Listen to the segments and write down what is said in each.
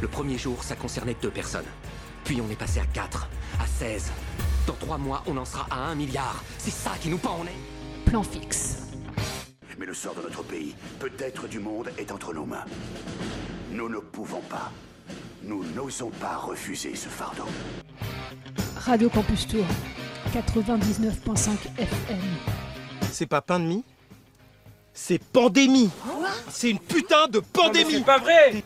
Le premier jour, ça concernait deux personnes. Puis on est passé à 4, à 16. Dans trois mois, on en sera à un milliard. C'est ça qui nous pend en est. Plan fixe. Mais le sort de notre pays, peut-être du monde, est entre nos mains. Nous ne pouvons pas. Nous n'osons pas refuser ce fardeau. Radio Campus Tour, 99.5 FM. C'est pas pain de mie? C'est pandémie C'est une putain de pandémie C'est pas vrai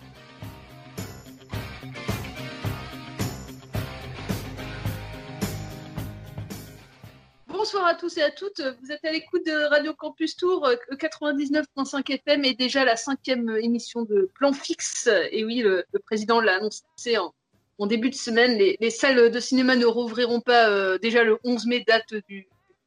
et à toutes. Vous êtes à l'écoute de Radio Campus Tour 99.5 FM et déjà la cinquième émission de Plan Fixe. Et oui, le, président l'a annoncé en, en, début de semaine. Les, les, salles de cinéma ne rouvriront pas euh, déjà le 11 mai, date du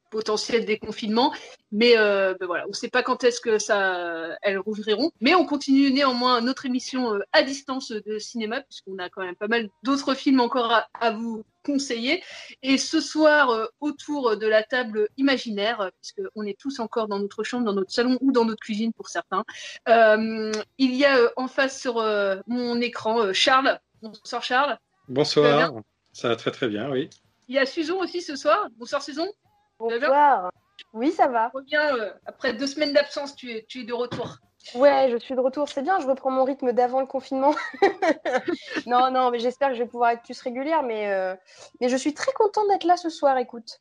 potentiel déconfinement. Mais euh, ben voilà, on ne sait pas quand est-ce que ça, elles rouvriront. Mais on continue néanmoins notre émission euh, à distance de cinéma, puisqu'on a quand même pas mal d'autres films encore à, à vous conseiller. Et ce soir, euh, autour de la table imaginaire, puisqu'on est tous encore dans notre chambre, dans notre salon ou dans notre cuisine pour certains, euh, il y a en face sur mon écran Charles. Bonsoir Charles. Bonsoir. Ça va très très bien, oui. Il y a Susan aussi ce soir. Bonsoir Susan. Bonsoir. Oui, ça va. Reviens, après deux semaines d'absence, tu es, tu es de retour. Ouais, je suis de retour. C'est bien, je reprends mon rythme d'avant le confinement. non, non, mais j'espère que je vais pouvoir être plus régulière. Mais, euh, mais je suis très contente d'être là ce soir, écoute.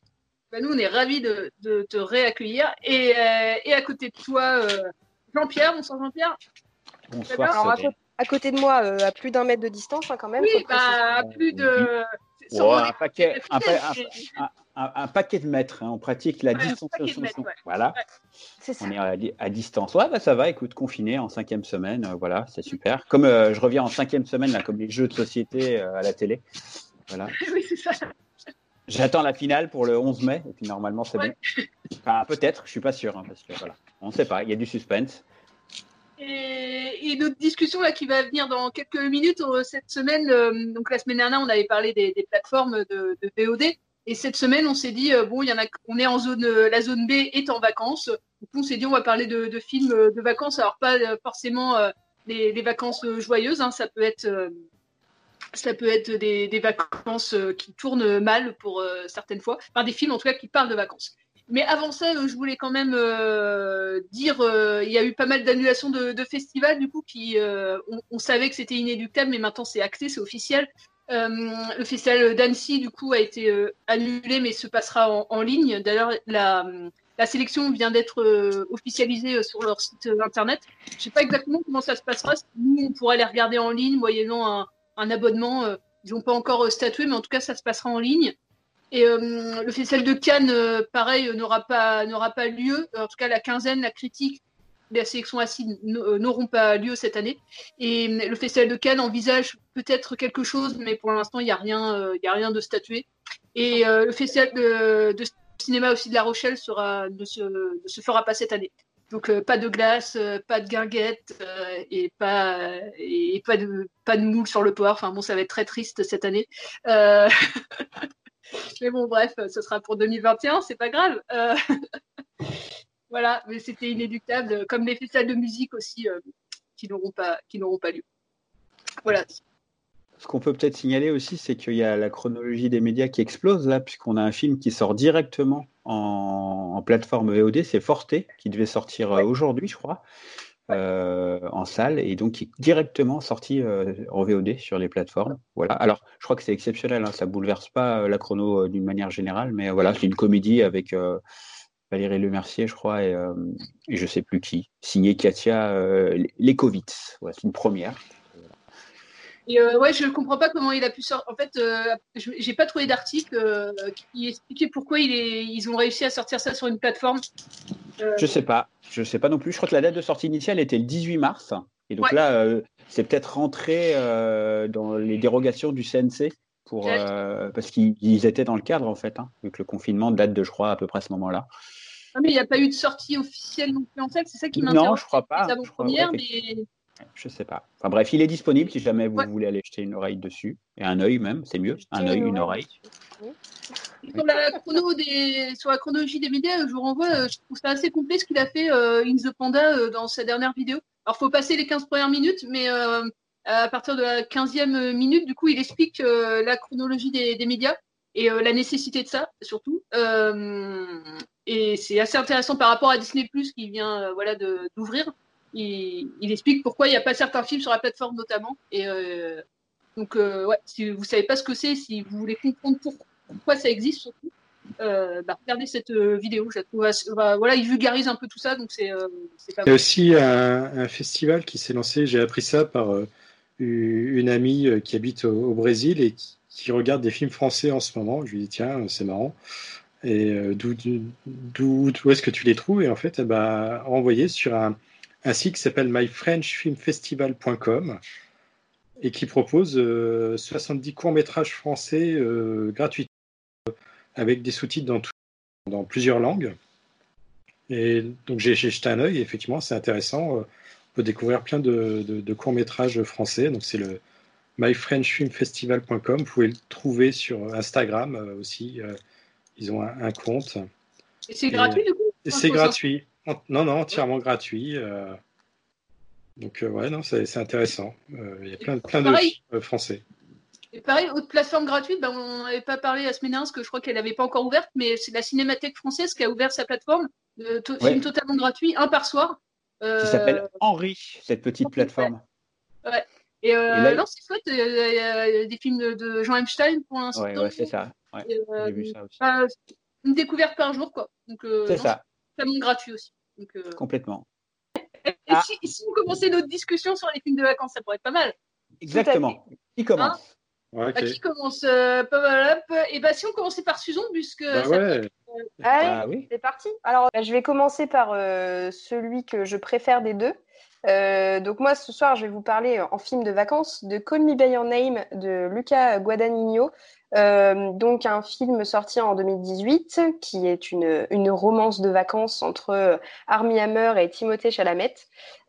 Bah, nous, on est ravis de, de te réaccueillir. Et, euh, et, à côté de toi, euh, Jean-Pierre. Bonsoir, Jean-Pierre. Bonsoir. Alors, à, à, côté de moi, à plus d'un mètre de distance, hein, quand même. Oui, bah, à plus de. Un, paquet, un, un, un, un, paquet de mètres. Hein. On pratique la ouais, distanciation. Mètres, ouais. Voilà. C'est ça. On est à, à, distance. Ouais, bah, ça va. Écoute, confiné en cinquième semaine. Euh, voilà, c'est super. Comme euh, je reviens en cinquième semaine, là, comme les jeux de société euh, à la télé. Voilà. oui, c'est ça. J'attends la finale pour le 11 mai. Et puis normalement, c'est bon. Enfin, peut-être. Je suis pas sûr. Hein, parce que voilà, on ne sait pas. Il y a du suspense. Et, notre discussion là qui va venir dans quelques minutes euh, cette semaine. Euh, donc la semaine dernière, on avait parlé des, des plateformes de, VOD. Et cette semaine, on s'est dit euh, bon, il y en a, on est en zone, la zone B est en vacances. Donc on s'est dit on va parler de, films de vacances. Alors pas forcément les, vacances joyeuses. Hein, ça peut être ça peut être des, des, vacances qui tournent mal pour certaines fois. Enfin des films en tout cas qui parlent de vacances. Mais avant ça, je voulais quand même euh, dire, euh, il y a eu pas mal d'annulations de, de, festivals, du coup, qui, euh, on, on, savait que c'était inéluctable, mais maintenant c'est acté, c'est officiel. le festival d'Annecy, du coup, a été annulé, mais se passera en, en ligne. D'ailleurs, la, la, sélection vient d'être officialisée sur leur site internet. Je sais pas exactement comment ça se passera. Nous, on pourra les regarder en ligne, moyennant un, un abonnement. ils n'ont pas encore statué, mais en tout cas, ça se passera en ligne. Et euh, le festival de Cannes, euh, pareil, n'aura pas, n'aura pas lieu. En tout cas, la quinzaine, la critique, la sélection assise n'auront pas lieu cette année. Et le festival de Cannes envisage peut-être quelque chose, mais pour l'instant, il n'y a rien, y a rien de statué. Et euh, le festival de, cinéma aussi de La Rochelle sera, ne, se, ne se fera pas cette année. Donc euh, pas de glace, euh, pas de guinguette euh, et pas et pas de pas de moule sur le poire. Enfin bon, ça va être très triste cette année. Mais bon, bref, ce sera pour 2021, c'est pas grave. Euh... voilà, mais c'était inéluctable, comme les festivals de musique aussi euh, qui n'auront pas, qui n'auront pas lieu. Voilà. Ce qu'on peut peut-être signaler aussi, c'est qu'il y a la chronologie des médias qui explose là, puisqu'on a un film qui sort directement en, en plateforme VOD, c'est Forte, qui devait sortir ouais. aujourd'hui, je crois. Euh, en salle et donc qui est directement sorti euh, en VOD sur les plateformes. Voilà. Alors, je crois que c'est exceptionnel, hein, ça bouleverse pas euh, la chrono d'une manière générale, mais voilà, c'est une comédie avec Valérie Lemercier, je crois, et, et, je sais plus qui, signé Katia Lekovitz. Voilà, c'est une première. Et ouais, je ne comprends pas comment il a pu sortir. En fait, j'ai pas trouvé d'article qui expliquait pourquoi il est... ils ont réussi à sortir ça sur une plateforme. Je sais pas. Je sais pas non plus. Je crois que la date de sortie initiale était le 18 mars. Et donc ouais. là, c'est peut-être rentré dans les dérogations du CNC pour, parce qu'ils étaient dans le cadre en fait, hein, vu que le confinement date de, je crois, à peu près à ce moment-là. Ah, mais il n'y a pas eu de sortie officielle non plus en fait. C'est ça qui m'intéresse. Non, je crois pas. Je crois, première, ouais, mais je sais pas. Enfin bref, il est disponible si jamais vous ouais. voulez aller jeter une oreille dessus. Et un œil même, c'est mieux. Un œil, une oreille. Sur la, chronologie des médias, je vous renvoie, je trouve ça assez complet ce qu'il a fait euh, In the Panda euh, dans sa dernière vidéo. Alors, faut passer les 15 premières minutes, mais euh, à partir de la 15e minute, du coup, il explique la chronologie des, médias et la nécessité de ça, surtout. et c'est assez intéressant par rapport à Disney Plus qui vient voilà, d'ouvrir. Il, explique pourquoi il n'y a pas certains films sur la plateforme, notamment. Donc, ouais, si vous ne savez pas ce que c'est, si vous voulez comprendre pourquoi ça existe, surtout, euh, bah, regardez cette euh, vidéo. Je trouve, bah, voilà, il vulgarise un peu tout ça, donc c'est euh, pas Il y a aussi un, festival qui s'est lancé. J'ai appris ça par une amie qui habite au, Brésil et qui, regarde des films français en ce moment. Je lui dis tiens, c'est marrant. Et d'où, d'où, est-ce que tu les trouves? Et en fait, elle m'a envoyé sur un, un site qui s'appelle myfrenchfilmfestival.com et qui propose 70 courts-métrages français gratuits avec des sous-titres dans, dans plusieurs langues. Et donc j'ai jeté un œil, effectivement, c'est intéressant. Euh, on peut découvrir plein de, courts-métrages français. Donc c'est le myfrenchfilmfestival.com. Vous pouvez le trouver sur Instagram euh, aussi. Euh, ils ont un, compte. Et c'est gratuit du coup? C'est gratuit. Non, non, entièrement gratuit. Donc ouais, non, c'est intéressant. Il y a plein, plein de français. Et pareil, autre plateforme gratuite, ben, on n'avait pas parlé la semaine dernière, parce que je crois qu'elle n'avait pas encore ouverte, mais c'est la Cinémathèque française qui a ouvert sa plateforme, de film totalement gratuit, un par soir. Euh... Qui s'appelle Henri, cette petite plateforme. Ouais. Et, euh, non, c'est chouette, il y, a des films de, Jean Epstein pour l'instant. Ouais, c'est ça. Euh, J'ai vu ça aussi. Bah, une découverte par jour, quoi. Euh, c'est ça. Totalement gratuit aussi. Donc, Complètement. Et, ah. si, si, on commençait notre discussion sur les films de vacances, ça pourrait être pas mal. Exactement. Qui commence hein bah, qui commence euh, Et bah, si on commençait par Susan, puisque. Bah ouais. Ah, oui, c'est parti. Alors, je vais commencer par euh, celui que je préfère des deux. Euh, donc moi ce soir je vais vous parler en film de vacances de Call Me by Your Name de Luca Guadagnino. Euh, donc un film sorti en 2018 qui est une, une romance de vacances entre Armie Hammer et Timothée Chalamet.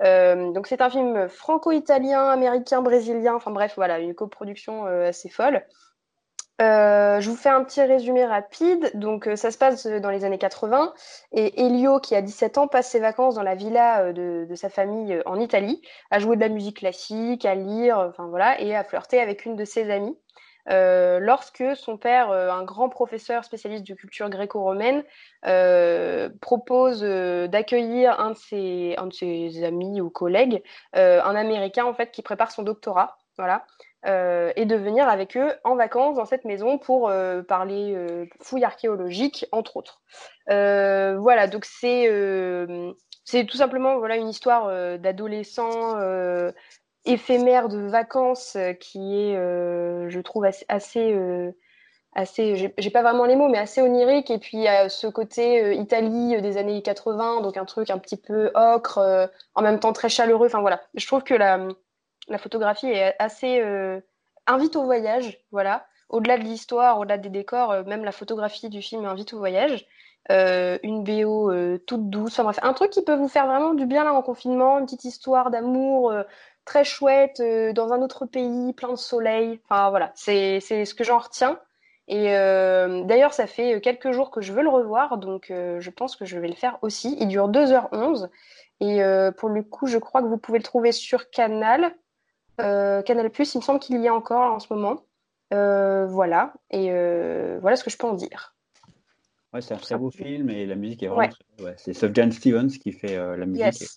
Euh, donc c'est un film franco-italien, américain, brésilien, enfin bref voilà une coproduction euh, assez folle. Euh, je vous fais un petit résumé rapide. Donc, euh, ça se passe dans les années 80 et Elio, qui a 17 ans, passe ses vacances dans la villa de, sa famille en Italie, à jouer de la musique classique, à lire, enfin voilà, et à flirter avec une de ses amies. Euh, lorsque son père, euh, un grand professeur spécialiste de culture gréco-romaine, euh, propose d'accueillir un, de ses, amis ou collègues, un Américain en fait qui prépare son doctorat, voilà, et de venir avec eux en vacances dans cette maison pour parler fouilles archéologiques, entre autres. voilà, donc c'est c'est tout simplement voilà une histoire d'adolescent éphémère de vacances euh, qui est, euh, je trouve, assez, euh, assez j'ai pas vraiment les mots, mais assez onirique. Et puis, ce côté Italie des années 80, donc un truc un petit peu ocre, en même temps très chaleureux. Enfin, voilà. Je trouve que la, la photographie est assez invite au voyage, voilà. Au-delà de l'histoire, au-delà des décors, même la photographie du film invite au voyage. une BO toute douce, enfin bref, un truc qui peut vous faire vraiment du bien là en confinement, une petite histoire d'amour, très chouette, euh, dans un autre pays, plein de soleil. Enfin voilà, c'est ce que j'en retiens. Et euh, d'ailleurs, ça fait quelques jours que je veux le revoir, donc euh, je pense que je vais le faire aussi. Il dure 2h11. Et pour le coup, je crois que vous pouvez le trouver sur Canal. Canal Plus, il me semble qu'il y a encore en ce moment. voilà. Et voilà ce que je peux en dire. Ouais, c'est un très beau film et la musique est vraiment très... ouais, C'est Sufjan Stevens qui fait la musique.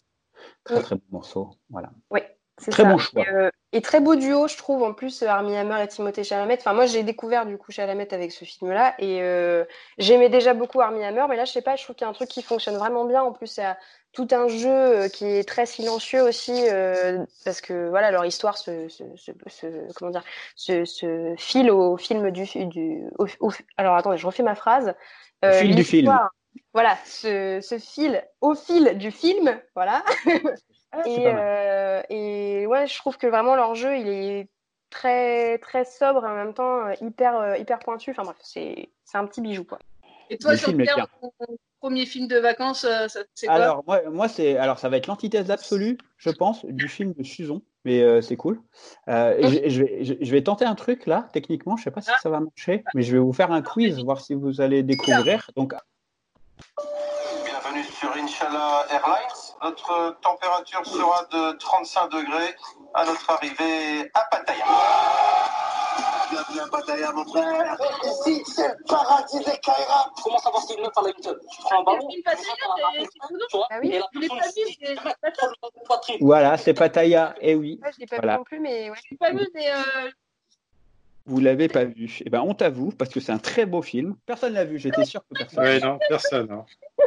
Très très beau morceau. Voilà. Oui. Très bon choix. Euh, et, très beau duo, je trouve, en plus, Armie Hammer et Timothée Chalamet. Enfin, moi, j'ai découvert du coup Chalamet avec ce film-là. Et euh, j'aimais déjà beaucoup Armie Hammer, mais là, je sais pas, je trouve qu'il y a un truc qui fonctionne vraiment bien. En plus, il y a tout un jeu euh, qui est très silencieux aussi, parce que voilà, leur histoire se, se, se, comment dire, se, file au film du. du alors, attendez, je refais ma phrase. Au fil du film. Voilà, ce, fil au fil du film, voilà. Ah, et, euh, et, ouais, je trouve que vraiment leur jeu, il est très très sobre et en même temps euh, hyper euh, hyper pointu. Enfin bref, c'est un petit bijou quoi. Et toi, Jean-Pierre, ton premier film de vacances, c'est quoi? Alors moi, moi c'est alors ça va être l'antithèse absolue, je pense, du film de Suzon, mais c'est cool. je, je, vais, je, vais tenter un truc là, techniquement, je sais pas si ah. ça va marcher, mais je vais vous faire un quiz, voir si vous allez découvrir. Donc Bienvenue sur Inshallah Airlines. Notre température sera de 35 degrés à notre arrivée à Pattaya. Bienvenue à Pattaya, mon frère. Ici, c'est le paradis des Kaira. Comment savoir si une meuf a la YouTube Tu prends un ballon, Ah oui, et la personne tu. Voilà, c'est Pattaya. Eh oui. Ouais, je l'ai pas Voilà. vu non plus, mais ouais. Je l'ai pas vu, mais euh, Vous l'avez pas vu. Eh ben, on t'avoue, parce que c'est un très beau film. Personne l'a vu, j'étais sûr que personne. Ouais, non, personne. hein.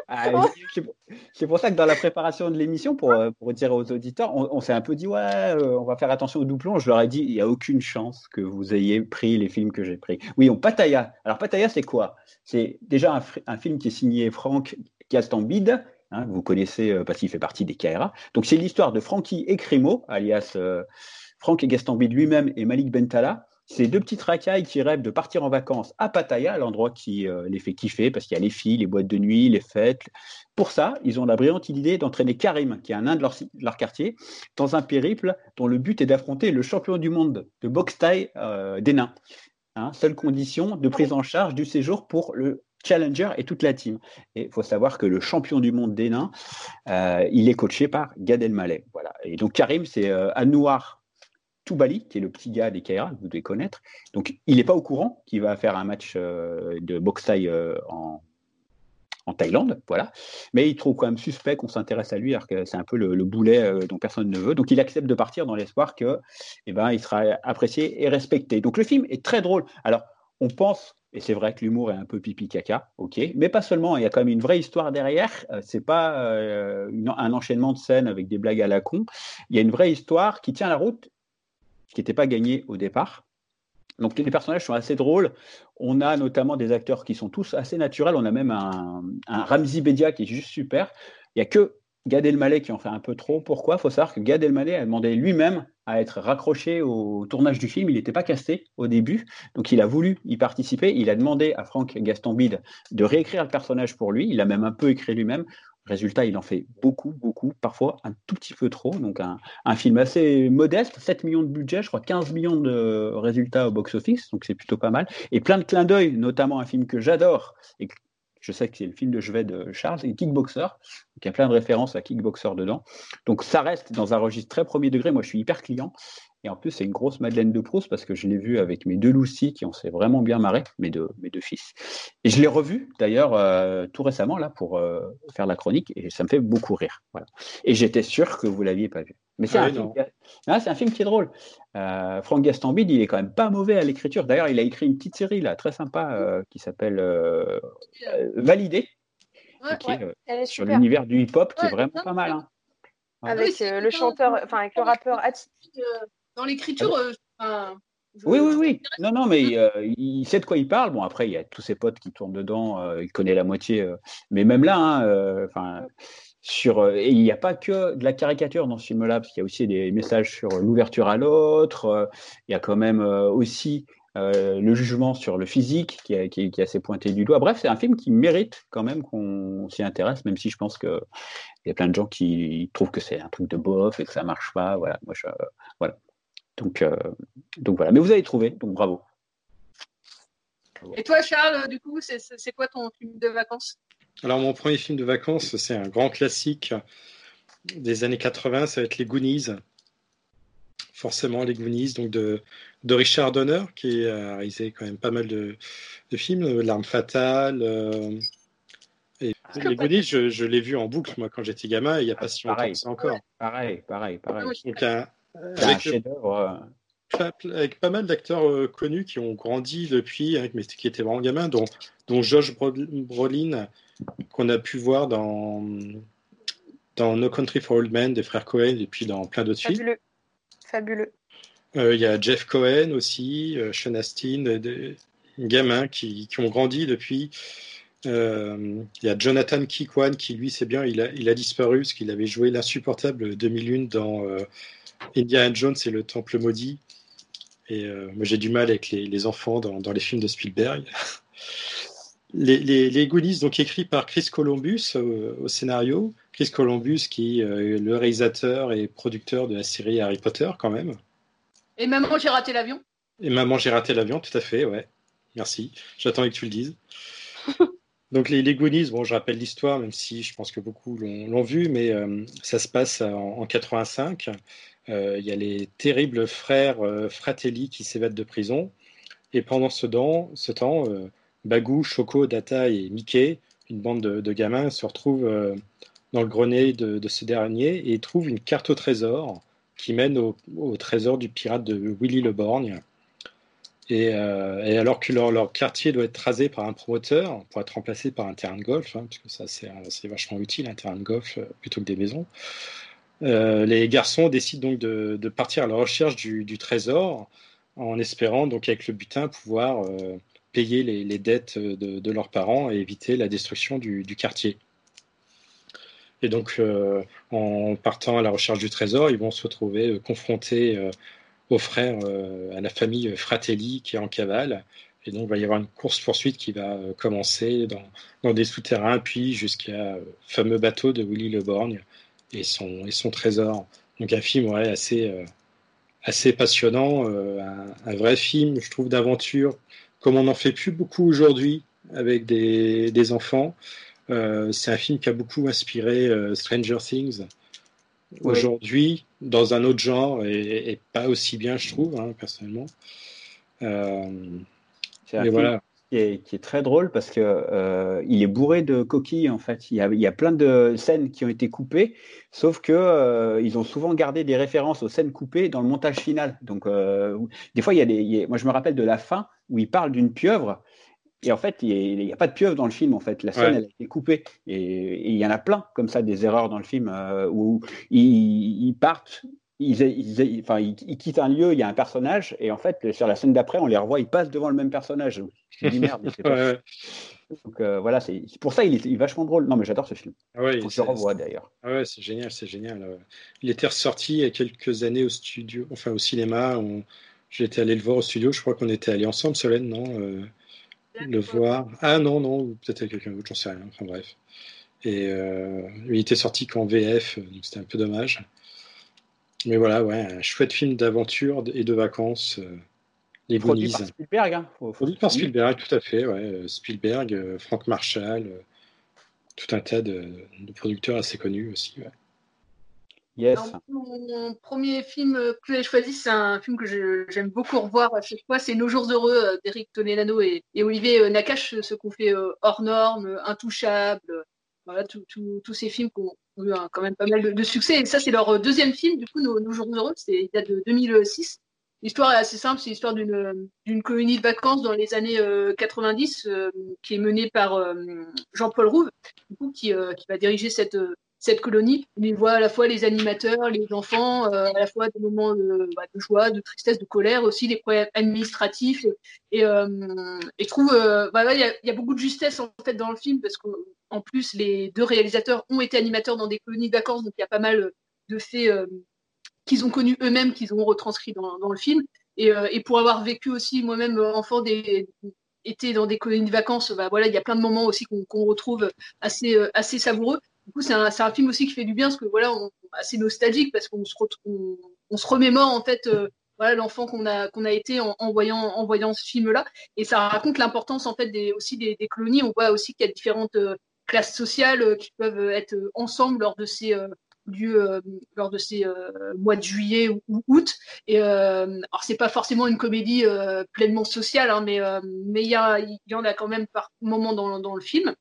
Ah, c'est- pour ça que dans la préparation de l'émission, pour, euh, pour dire aux auditeurs, on, on s'est un peu dit, ouais, euh, on va faire attention aux doublons. Je leur ai dit, il n'y a aucune chance que vous ayez pris les films que j'ai pris. Oui, on Pattaya. Alors, Pattaya, c'est quoi? C'est déjà un, film qui est signé Franck Gastambide. hein, vous connaissez euh, parce qu'il fait partie des KRA. Donc, c'est l'histoire de Frankie et Crimo, alias euh, Franck Gastambide lui-même et Malik Bentala. C'est deux petites racailles qui rêvent de partir en vacances à Pattaya, l'endroit qui euh, les fait kiffer parce qu'il y a les filles, les boîtes de nuit, les fêtes. Pour ça, ils ont la brillante idée d'entraîner Karim, qui est un nain de leur, quartier, dans un périple dont le but est d'affronter le champion du monde de boxe taille euh, des nains. Hein, seule condition de prise en charge du séjour pour le challenger et toute la team. Et il faut savoir que le champion du monde des nains, euh, il est coaché par Gad Elmaleh. Voilà. Et donc Karim, c'est Anouar Toubali, qui est le petit gars des que vous devez connaître. Donc, il n'est pas au courant qu'il va faire un match euh, de boxe taille euh, en, en Thaïlande, voilà. Mais il trouve quand même suspect qu'on s'intéresse à lui, alors que c'est un peu le, le boulet euh, dont personne ne veut. Donc, il accepte de partir dans l'espoir que, eh ben, il sera apprécié et respecté. Donc, le film est très drôle. Alors, on pense, et c'est vrai que l'humour est un peu pipi caca, ok, mais pas seulement. Il y a quand même une vraie histoire derrière. C'est pas un enchaînement de scènes avec des blagues à la con. Il y a une vraie histoire qui tient la route qui n'était pas gagné au départ. Donc les personnages sont assez drôles. On a notamment des acteurs qui sont tous assez naturels. On a même un, un Ramzi Bedia qui est juste super. Il n'y a que Gad Elmaleh qui en fait un peu trop. Pourquoi? Il faut savoir que Gad Elmaleh a demandé lui-même à être raccroché au tournage du film. Il n'était pas casté au début, donc il a voulu y participer. Il a demandé à Franck Gastambide de réécrire le personnage pour lui. Il a même un peu écrit lui-même. Résultat, il en fait beaucoup, beaucoup, parfois un tout petit peu trop. Donc un, film assez modeste, 7 millions de budget, je crois 15 millions de résultats au box-office, donc c'est plutôt pas mal. Et plein de clins d'œil, notamment un film que j'adore, et que je sais que c'est le film de chevet de Charles, c'est Kickboxer. Donc il y a plein de références à Kickboxer dedans. Donc ça reste dans un registre très premier degré. Moi, je suis hyper client. Et en plus, c'est une grosse Madeleine de Proust parce que je l'ai vu avec mes deux Lucy qui ont s'est vraiment bien marré, mes deux, mes deux fils. Et je l'ai revu d'ailleurs euh, tout récemment là pour euh, faire la chronique et ça me fait beaucoup rire. Voilà. Et j'étais sûr que vous l'aviez pas vu. Mais c'est Ah un, film non. qui a- Ah, c'est un film qui est drôle. Euh, Franck Gastambide, il est quand même pas mauvais à l'écriture. D'ailleurs, il a écrit une petite série là, très sympa, euh, qui s'appelle euh, euh, Validé, ouais, qui est, euh, Elle est sur l'univers du hip-hop, qui Ouais, est vraiment non, pas mal. hein. Avec euh, le chanteur, enfin avec le rappeur Ati. Dans l'écriture, euh, enfin, Oui, oui, oui. Non, non, mais euh, il sait de quoi il parle. Bon, après, il y a tous ses potes qui tournent dedans. euh, il connaît la moitié. euh, mais même là, hein, enfin, sur, et il n'y a pas que de la caricature dans ce film-là, parce qu'il y a aussi des messages sur l'ouverture à l'autre. il y a quand même aussi le jugement sur le physique qui, est- qui qui est assez pointé du doigt. Bref, c'est un film qui mérite quand même qu'on s'y intéresse, même si je pense que il y a plein de gens qui trouvent que c'est un truc de bof et que ça marche pas. Voilà, moi, je, voilà. Donc, euh, donc voilà. Mais vous avez trouvé, donc bravo. Et toi, Charles, du coup, c'est- c'est c'est quoi ton film de vacances? Alors, mon premier film de vacances, c'est un grand classique des années 80, ça va être Les Goonies. Forcément, Les Goonies, donc de, de Richard Donner, qui a réalisé quand même pas mal de, de films, L'Arme Fatale. euh, et Les Goonies, je, je l'ai vu en boucle, moi, quand j'étais gamin, il n'y a pas si longtemps Pareil. que ça encore. Pareil, pareil, pareil. Donc, un- Un chef-d'œuvre. euh, pas- avec pas mal d'acteurs euh, connus qui ont grandi depuis, hein, mais qui étaient vraiment gamins, dont, dont Josh Brol- Brolin, qu'on a pu voir dans, dans No Country for Old Men des frères Cohen, et puis dans plein d'autres films. Fabuleux. Fabuleux. Euh, Il y a Jeff Cohen aussi, euh, Sean Astin, euh, des gamins qui, qui ont grandi depuis. Euh, Il y a Jonathan Kikwan qui, lui, c'est bien, il a, il a disparu parce qu'il avait joué l'insupportable 2001 dans euh, Indiana Jones et le Temple Maudit. Et euh, moi, j'ai du mal avec les, les enfants dans, dans les films de Spielberg. Les, les, les Goonies, donc écrits par Chris Columbus euh, au scénario. Chris Columbus, qui euh, est le réalisateur et producteur de la série Harry Potter, quand même. Et maman, j'ai raté l'avion. Et Maman, j'ai raté l'avion, tout à fait, ouais. Merci. J'attendais que tu le dises. Donc les, les Goonies, bon, je rappelle l'histoire, même si je pense que beaucoup l'ont l'ont vu, mais euh, ça se passe en, en 85. Euh, Il y a les terribles frères euh, Fratelli qui s'évadent de prison. Et pendant ce temps, euh, Bagou, Choco, Data et Mickey, une bande de, gamins, se retrouvent dans le grenier de, ce dernier et trouvent une carte au trésor qui mène au, trésor du pirate de Willy le Borgne. Et, alors que leur, quartier doit être rasé par un promoteur pour être remplacé par un terrain de golf, hein, parce que ça c'est vachement utile, un terrain de golf plutôt que des maisons, euh, les garçons décident donc de, partir à la recherche du, trésor en espérant donc avec le butin pouvoir euh, payer les, dettes de, leurs parents et éviter la destruction du, quartier. Et donc, euh, en partant à la recherche du trésor, ils vont se retrouver confrontés aux frères, à la famille Fratelli qui est en cavale. Et donc, il va y avoir une course-poursuite qui va commencer dans, dans des souterrains, puis jusqu'à fameux bateau de Willy Le Borgne et son, et son trésor. Donc, un film ouais, assez, euh, assez passionnant, euh, un, un vrai film, je trouve, d'aventure, comme on n'en fait plus beaucoup aujourd'hui avec des, des enfants. Euh, c'est un film qui a beaucoup inspiré Stranger Things Ouais. aujourd'hui, dans un autre genre, et, et pas aussi bien, je trouve, hein, personnellement. C'est un mais film voilà. Qui est, qui est très drôle parce que euh, il est bourré de coquilles en fait. Il y a, il y a plein de scènes qui ont été coupées, sauf que euh, ils ont souvent gardé des références aux scènes coupées dans le montage final. Donc euh, des fois il y a des, il y a- moi je me rappelle de la fin où il parle d'une pieuvre. Et en fait, il n'y a pas de pieuvre dans le film. En fait, la scène Ouais. elle a été coupée. Et, et il y en a plein comme ça des erreurs dans le film où ils, ils partent, ils, ils- enfin, ils, ils quittent un lieu, il y a un personnage, et en fait, sur la scène d'après, on les revoit, ils passent devant le même personnage. Je me dis merde, c'est pas. Donc euh, voilà, c'est pour ça il est, il est vachement drôle. Non, mais j'adore ce film. Ah ouais, Faut que je c'est- le revoie d'ailleurs. Ah ouais, c'est génial, c'est génial. Euh, Il était ressorti il y a quelques années au studio, enfin au cinéma. On... J'étais allé le voir au studio, je crois qu'on était allés ensemble, Solène, non euh, Le voir. Ah non, non, ou peut-être avec quelqu'un d'autre, j'en sais rien. Enfin bref. Et euh, il était sorti qu'en VF, donc c'était un peu dommage. Mais voilà, ouais, un chouette film d'aventure et de vacances. euh, les Produit Goonies. par Spielberg. Hein. Faut- faut- Produit par Spielberg, tout à fait, ouais. euh, Spielberg, euh, Frank Marshall, euh, tout un tas de, de producteurs assez connus aussi. ouais. Yes. Alors, mon premier film que j'ai choisi, c'est un film que j'aime beaucoup revoir à chaque fois. C'est Nos jours heureux euh, d'Eric Tonelano et, et Olivier euh, Nakache, ce qu'on fait euh, hors normes, euh, intouchables. euh, Voilà, tous ces films qui ont eu quand même pas mal de, succès. Et ça, c'est leur euh, deuxième film, du coup, Nos, Nos jours heureux. Il date de 2006. L'histoire est assez simple. C'est l'histoire d'une, d'une colonie de vacances dans les années euh, 90 euh, qui est menée par euh, Jean-Paul Rouve, du coup, qui, euh, qui va diriger cette, euh, cette colonie. On y voit à la fois les animateurs, les enfants, euh, à la fois des moments de, bah, de joie, de tristesse, de colère, aussi des problèmes administratifs. Et, euh, et je trouve, euh, bah, il y, a, y a beaucoup de justesse en fait dans le film parce qu'en plus les deux réalisateurs ont été animateurs dans des colonies de vacances, donc il y a pas mal de faits euh, qu'ils ont connus eux-mêmes, qu'ils ont retranscrits dans, le film. Et, euh, et pour avoir vécu aussi moi-même euh, enfant des été dans des colonies de vacances, bah voilà, il y a plein de moments aussi qu'on retrouve assez euh, savoureux. Du coup, c'est un, film aussi qui fait du bien parce que voilà, assez nostalgique parce qu'on se, remémore en fait euh, l'enfant qu'on a été en, en voyant en ce film-là et ça raconte l'importance en fait des aussi des, colonies. On voit aussi qu'il y a différentes euh, classes sociales euh, qui peuvent être euh, ensemble lors de ces lieux euh, lors de ces mois de juillet ou, août. Et euh, alors c'est pas forcément une comédie pleinement sociale, hein, mais mais il y y en a quand même par moments dans le film.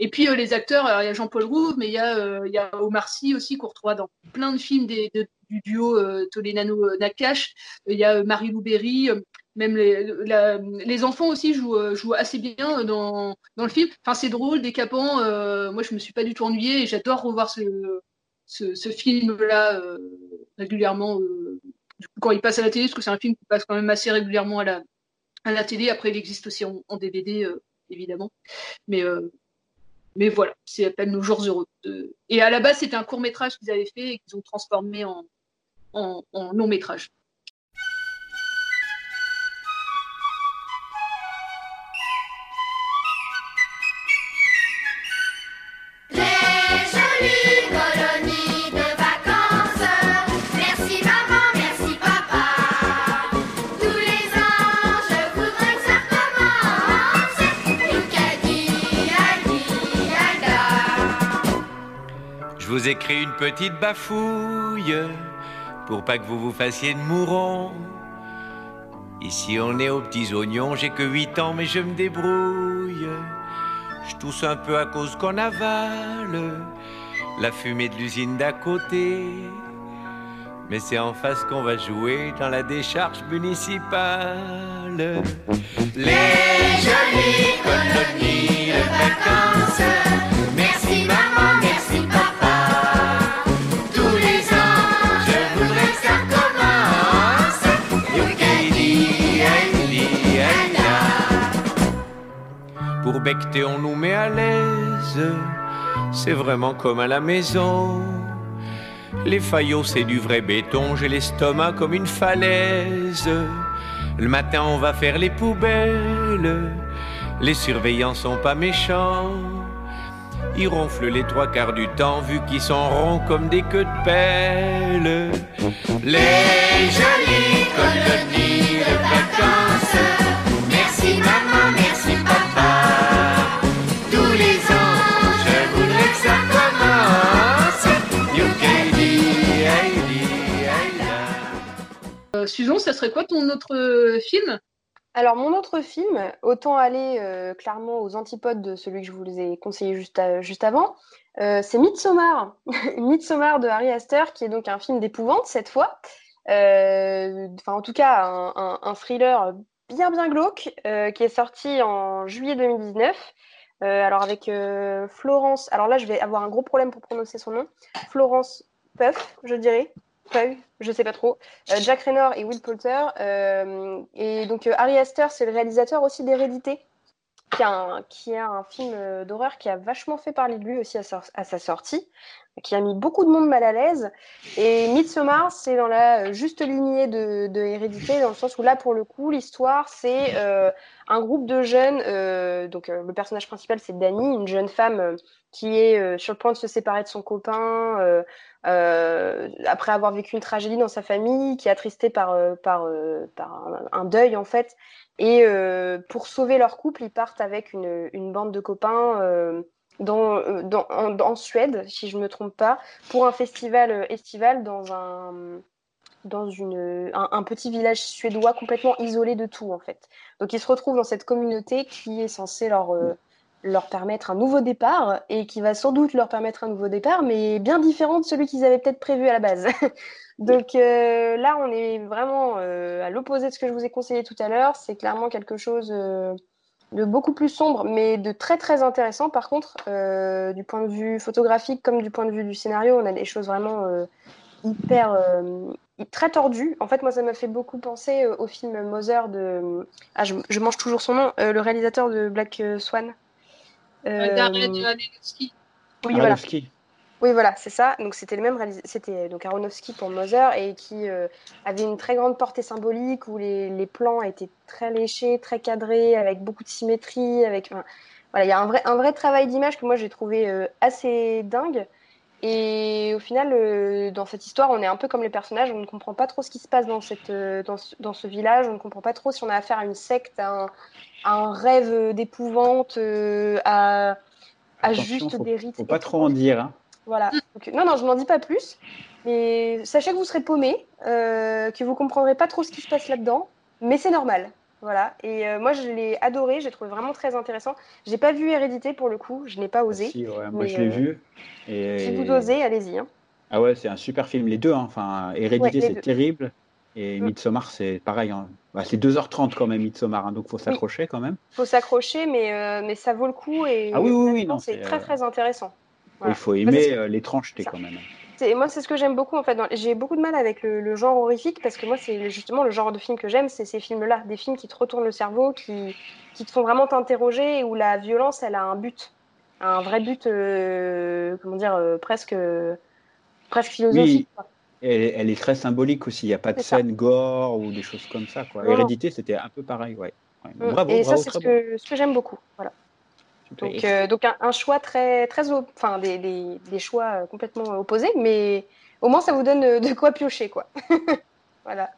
Et puis les acteurs, il y a Jean-Paul Rouve, mais il y a Omar Sy aussi qu'on retrouve dans plein de films des, de- du duo Toledano Nakache. Il y a euh, Marie-Lou Berry, euh, même les, enfants aussi jouent, euh, jouent assez bien dans, dans le film. Enfin c'est drôle, décapant. euh, moi je me suis pas du tout ennuyée et j'adore revoir ce film-là euh, régulièrement euh, quand il passe à la télé, parce que c'est un film qui passe quand même assez régulièrement à la télé. Après il existe aussi en, DVD euh, évidemment, mais euh, voilà, c'est à peine nos jours heureux. Euh, Et à la base, c'était un court métrage qu'ils avaient fait et qu'ils ont transformé en long métrage. Vous écris une petite bafouille pour pas que vous vous fassiez de mourons. Ici on est aux petits oignons, j'ai que 8 ans mais je me débrouille. Je tousse un peu à cause qu'on avale la fumée de l'usine d'à côté. Mais c'est en face qu'on va jouer dans la décharge municipale. Les jolies colonies de vacances. On nous met à l'aise. C'est vraiment comme à la maison. Les faillots, c'est du vrai béton. J'ai l'estomac comme une falaise. Le matin, on va faire les poubelles. Les surveillants sont pas méchants. Ils ronflent les trois quarts du temps, vu qu'ils sont ronds comme des queues de pelle. Les jolies colonies de vacances. Merci maman, Susan, ça serait quoi ton autre euh, film? Alors, mon autre film, autant aller euh, clairement aux antipodes de celui que je vous ai conseillé juste, à- juste avant, euh, c'est Midsommar. Midsommar de Harry Astor, qui est donc un film d'épouvante cette fois. Euh, Enfin, en tout cas, un, un- thriller bien, bien glauque, euh, qui est sorti en juillet 2019. Euh, alors, avec euh, Florence. Alors là, je vais avoir un gros problème pour prononcer son nom. Florence Puff, je dirais. Puff, je sais pas trop. Euh, Jack Raynor et Will Poulter. euh, et donc, euh, Harry Astor, c'est le réalisateur aussi d'Hérédité, qui, a un- film d'horreur qui a vachement fait parler de lui aussi à sa sortie, qui a mis beaucoup de monde mal à l'aise. Et Midsommar, c'est dans la euh, juste lignée de, Hérédité, dans le sens où là, pour le coup, l'histoire, c'est euh, un groupe de jeunes. euh, donc, le personnage principal, c'est Dani, une jeune femme qui est sur le point de se séparer de son copain. après avoir vécu une tragédie dans sa famille, qui est attristée par, un, deuil en fait. Et pour sauver leur couple, ils partent avec une, bande de copains euh, dans, en, Suède, si je ne me trompe pas, pour un festival euh, estival dans un dans une, un, petit village suédois complètement isolé de tout en fait. Donc ils se retrouvent dans cette communauté qui est censée leur, euh, leur permettre un nouveau départ et qui va sans doute leur permettre un nouveau départ, mais bien différent de celui qu'ils avaient peut-être prévu à la base. Donc là, on est vraiment à l'opposé de ce que je vous ai conseillé tout à l'heure. C'est clairement quelque chose de beaucoup plus sombre, mais de très très intéressant. Par contre, euh, du point de vue photographique comme du point de vue du scénario, on a des choses vraiment euh, hyper euh, très tordues. En fait, moi, ça m'a fait beaucoup penser euh, au film Mother de ah, je, je mange toujours son nom, euh, le réalisateur de Black Swan. Euh, Darren Aronofsky. Oui, voilà. Aronofsky. Oui, voilà, c'est ça. Donc c'était le même c'était donc Aronofsky pour Mother et qui euh, avait une très grande portée symbolique où les, les plans étaient très léchés, très cadrés, avec beaucoup de symétrie, avec enfin, voilà, il y a un vrai un vrai travail d'image que moi j'ai trouvé euh, assez dingue. Et au final, euh, dans cette histoire, on est un peu comme les personnages, on ne comprend pas trop ce qui se passe dans, cette, euh, dans, ce, dans ce village, on ne comprend pas trop si on a affaire à une secte, à un, à un rêve d'épouvante, euh, à, à juste faut, des rites. faut pas trop en dire. hein. Voilà. Donc, non, non, je n'en dis pas plus. Mais sachez que vous serez paumé, euh, que vous comprendrez pas trop ce qui se passe là-dedans, mais c'est normal. Voilà. Et euh, moi, je l'ai adoré, j'ai trouvé vraiment très intéressant. J'ai pas vu Hérédité pour le coup, je n'ai pas osé. Si, ouais, moi mais, je l'ai euh, vu. Et... Si vous osez, allez-y. hein. Ah ouais, c'est un super film, les deux. hein. Enfin, Hérédité, Ouais, c'est terrible. Et Mm. Midsommar, c'est pareil. hein. Bah, c'est 2h30 quand même, Midsommar, hein, donc faut s'accrocher quand même. Faut s'accrocher, mais, euh, mais ça vaut le coup et Ah oui, oui, oui, non, c'est c'est, très euh, très intéressant. Voilà. Il faut aimer euh, l'étrangeté quand même. Moi, c'est ce que j'aime beaucoup en fait. dans- J'ai beaucoup de mal avec le, le genre horrifique parce que moi, c'est justement le genre de film que j'aime, c'est ces films-là, des films qui te retournent le cerveau, qui, qui te font vraiment t'interroger et où la violence, elle a un but, un vrai but, euh, comment dire, euh, presque, presque philosophique. quoi. Elle, elle est très symbolique aussi. Il n'y a pas de ça. scène gore ou des choses comme ça. Quoi. Hérédité, c'était un peu pareil. Ouais. Ouais. Mm. Bravo, et ça, c'est ce bon. que, ce que j'aime beaucoup. Voilà. Donc, euh, donc un, un choix très, très, enfin des, des, des choix euh, complètement opposés, mais au moins ça vous donne euh, de quoi piocher, quoi. voilà.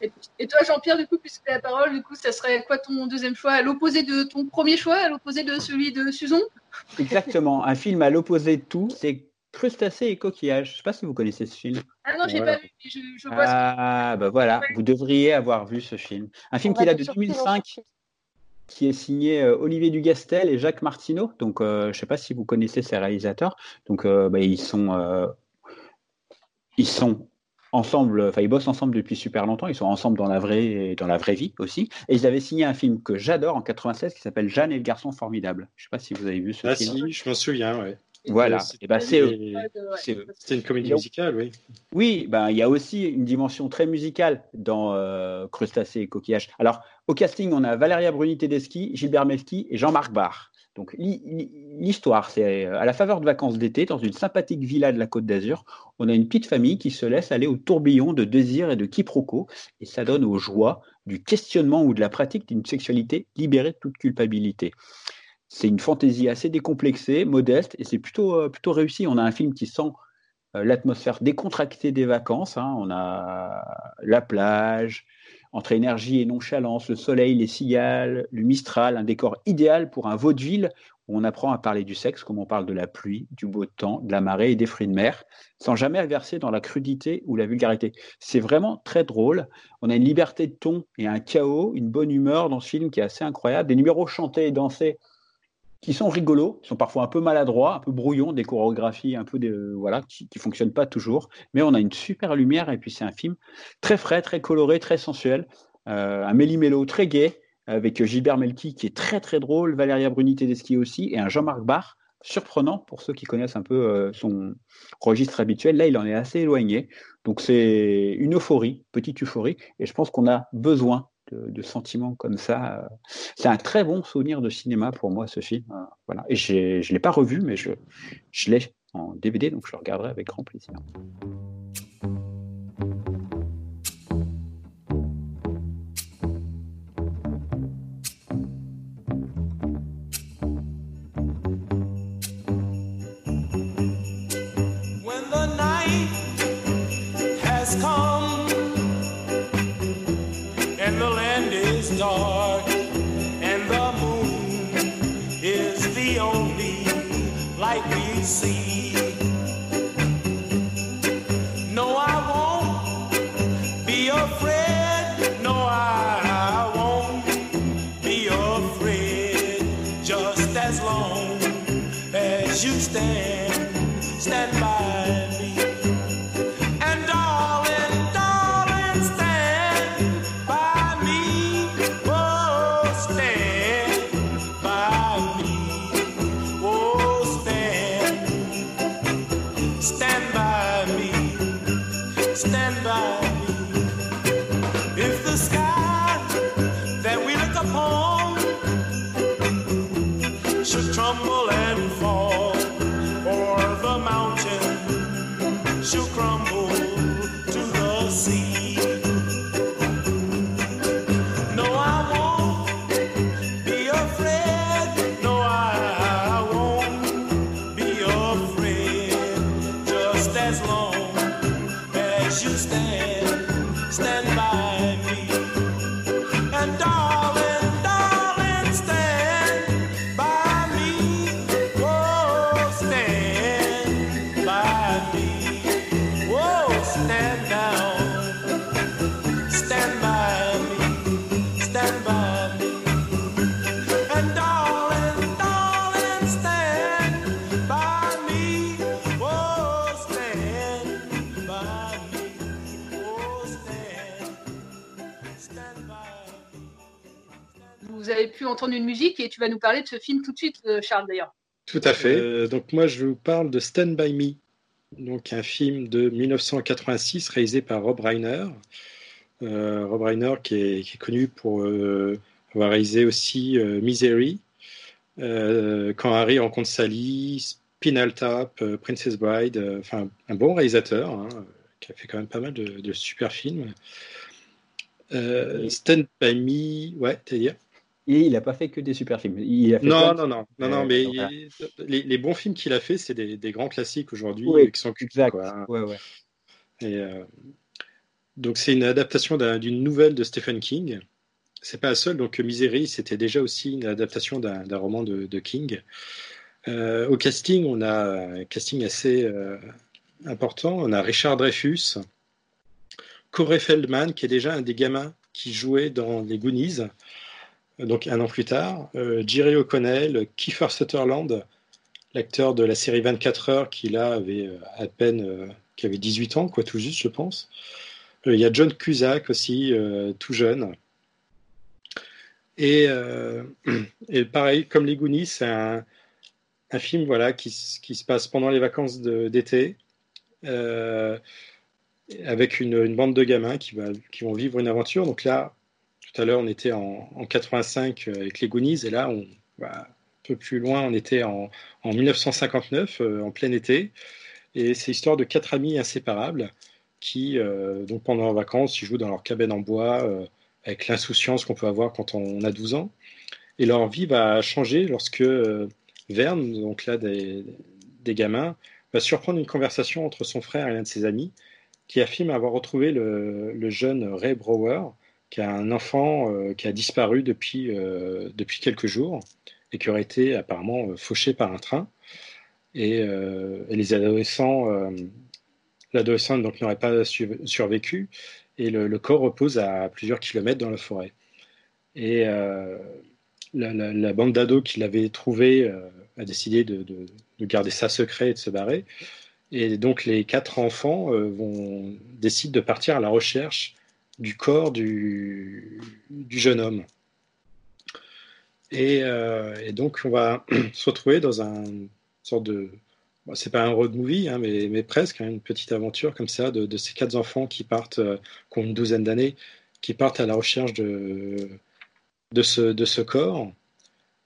Et, et toi, Jean-Pierre, du coup, puisque tu as la parole, du coup, ça serait quoi ton deuxième choix? À l'opposé de ton premier choix? À l'opposé de celui de Susan Exactement. Un film à l'opposé de tout, c'est Crustacés et coquillages. Je sais pas si vous connaissez ce film. Ah non, j'ai Voilà. pas vu, mais je, je vois ce Ah, bah voilà, vous devriez avoir vu ce film. Un film qui date être de surpris dans 2005, ce film. Qui est signé euh, Olivier Dugastel et Jacques Martineau. Donc, euh, je sais pas si vous connaissez ces réalisateurs. Donc, euh, bah, ils sont, ils sont ensemble, enfin, ils bossent ensemble depuis super longtemps. Ils sont ensemble dans la vraie, dans la vraie vie aussi. Et ils avaient signé un film que j'adore en 96 qui s'appelle Jeanne et le garçon formidable. Je sais pas si vous avez vu ce Ah film. si, je m'en souviens, ouais. Voilà. C'est- Et ben, c'est. C'était une comédie musicale, oui. Oui, ben, il y a aussi une dimension très musicale dans euh, Crustacés et Coquillages. Alors, au casting, on a Valeria Bruni Tedeschi, Gilbert Melki et Jean-Marc Barr. Donc, li- li- l'histoire, c'est euh, à la faveur de vacances d'été, dans une sympathique villa de la Côte d'Azur, on a une petite famille qui se laisse aller au tourbillon de désirs et de quiproquos, et ça donne aux joies du questionnement ou de la pratique d'une sexualité libérée de toute culpabilité. C'est une fantaisie assez décomplexée, modeste, et c'est plutôt, euh, plutôt réussi. On a un film qui sent euh, l'atmosphère décontractée des vacances. hein. On a la plage, entre énergie et nonchalance, le soleil, les cigales, le mistral, un décor idéal pour un vaudeville où on apprend à parler du sexe comme on parle de la pluie, du beau temps, de la marée et des fruits de mer, sans jamais verser dans la crudité ou la vulgarité. C'est vraiment très drôle. On a une liberté de ton et un chaos, une bonne humeur dans ce film qui est assez incroyable. Des numéros chantés et dansés qui sont rigolos, qui sont parfois un peu maladroits, un peu brouillons, des chorégraphies un peu de, voilà, qui, qui fonctionnent pas toujours, mais on a une super lumière et puis c'est un film très frais, très coloré, très sensuel, euh, un méli-mélo très gai avec Gilbert Melki qui est très très drôle, Valéria Bruni Tedeschi aussi et un Jean-Marc Barr surprenant pour ceux qui connaissent un peu euh, son registre habituel. Là, il en est assez éloigné, donc c'est une euphorie, petite euphorie, et je pense qu'on a besoin de, sentiments comme ça. euh, C'est un très bon souvenir de cinéma pour moi, ce film. euh, Voilà. Et je ne l'ai pas revu, mais je, je l'ai en DVD, donc je le regarderai avec grand plaisir. understand. Et tu vas nous parler de ce film tout de suite, euh, Charles, d'ailleurs. Tout à fait. Euh, donc moi, je vous parle de Stand By Me, donc un film de 1986 réalisé par Rob Reiner. Euh, Rob Reiner qui est, qui est connu pour euh, avoir réalisé aussi euh, Misery, euh, Quand Harry rencontre Sally, Spinal Tap, euh, Princess Bride, euh, enfin un bon réalisateur hein, qui a fait quand même pas mal de, de super films. Euh, Stand By Me, ouais, t'as dire? Et il n'a pas fait que des super films. Il a fait non, non, non, non, Euh, non, mais voilà. il- les, les bons films qu'il a fait, c'est des, des grands classiques aujourd'hui Oui, qui sont cultes, exact. quoi. Ouais, ouais. Et, euh, donc c'est une adaptation d'un- d'une nouvelle de Stephen King. C'est pas la seule. Donc Misery, c'était déjà aussi une adaptation d'un roman de, de King. Euh, au casting, on a un casting assez euh, important. On a Richard Dreyfus, Corey Feldman, qui est déjà un des gamins qui jouait dans les Goonies, donc un an plus tard. Euh, Jerry O'Connell, Kiefer Sutherland, l'acteur de la série 24 heures, qui là avait euh, à peine euh, qui avait 18 ans, quoi, tout juste, je pense. Il y a John Cusack aussi, tout jeune. Et, pareil, comme les Goonies, c'est un, film voilà, qui, se passe pendant les vacances d'été, avec une, bande de gamins qui, qui vont vivre une aventure. Donc là, tout à l'heure, on était en, en 85 avec les Goonies, et là, on, un peu plus loin, on était en, en 1959, euh, en plein été. Et c'est l'histoire de quatre amis inséparables qui, euh, donc pendant leurs vacances, ils jouent dans leur cabane en bois euh, avec l'insouciance qu'on peut avoir quand on a 12 ans. Et leur vie va changer lorsque euh, Verne, donc là des, des gamins, va surprendre une conversation entre son frère et l'un de ses amis qui affirme avoir retrouvé le, le jeune Ray Brower, qui a un enfant euh, qui a disparu depuis, euh, depuis quelques jours et qui aurait été apparemment euh, fauché par un train. Et, les adolescents, l'adolescent donc n'aurait pas su- survécu et le, corps repose à plusieurs kilomètres dans la forêt. Et la, bande d'ados qui l'avait trouvé a décidé de, de- de garder ça secret et de se barrer. Et donc les quatre enfants vont décident de partir à la recherche du corps du, jeune homme. Et, euh, donc on va se retrouver dans un sorte de bon, c'est pas un road movie, hein, mais, presque, hein, une petite aventure comme ça de, ces quatre enfants qui partent, euh, qui ont une douzaine d'années, qui partent à la recherche de, de, ce, corps.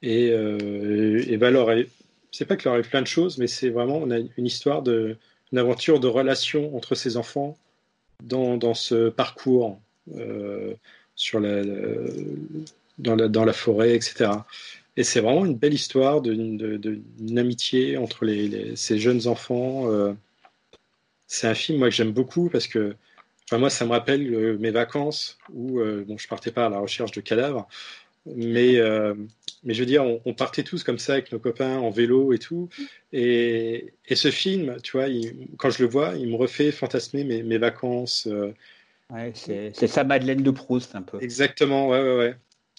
Et, euh, et arri- c'est pas que leur arrive plein de choses, mais c'est vraiment une histoire de aventure de relation entre ces enfants dans, dans ce parcours euh, sur la, la- dans, la, dans la forêt, etc. Et c'est vraiment une belle histoire d'une amitié entre les, ces jeunes enfants. euh. c'est un film moi que j'aime beaucoup parce que enfin, moi ça me rappelle euh, mes vacances où euh, bon je partais pas à la recherche de cadavres, mais euh, mais je veux dire on, on partait tous comme ça avec nos copains en vélo et tout. Et, et ce film, tu vois, il- quand je le vois, il me refait fantasmer mes, mes vacances. euh, Ouais, c'est sa Madeleine de Proust un peu. Exactement, ouais, ouais, ouais.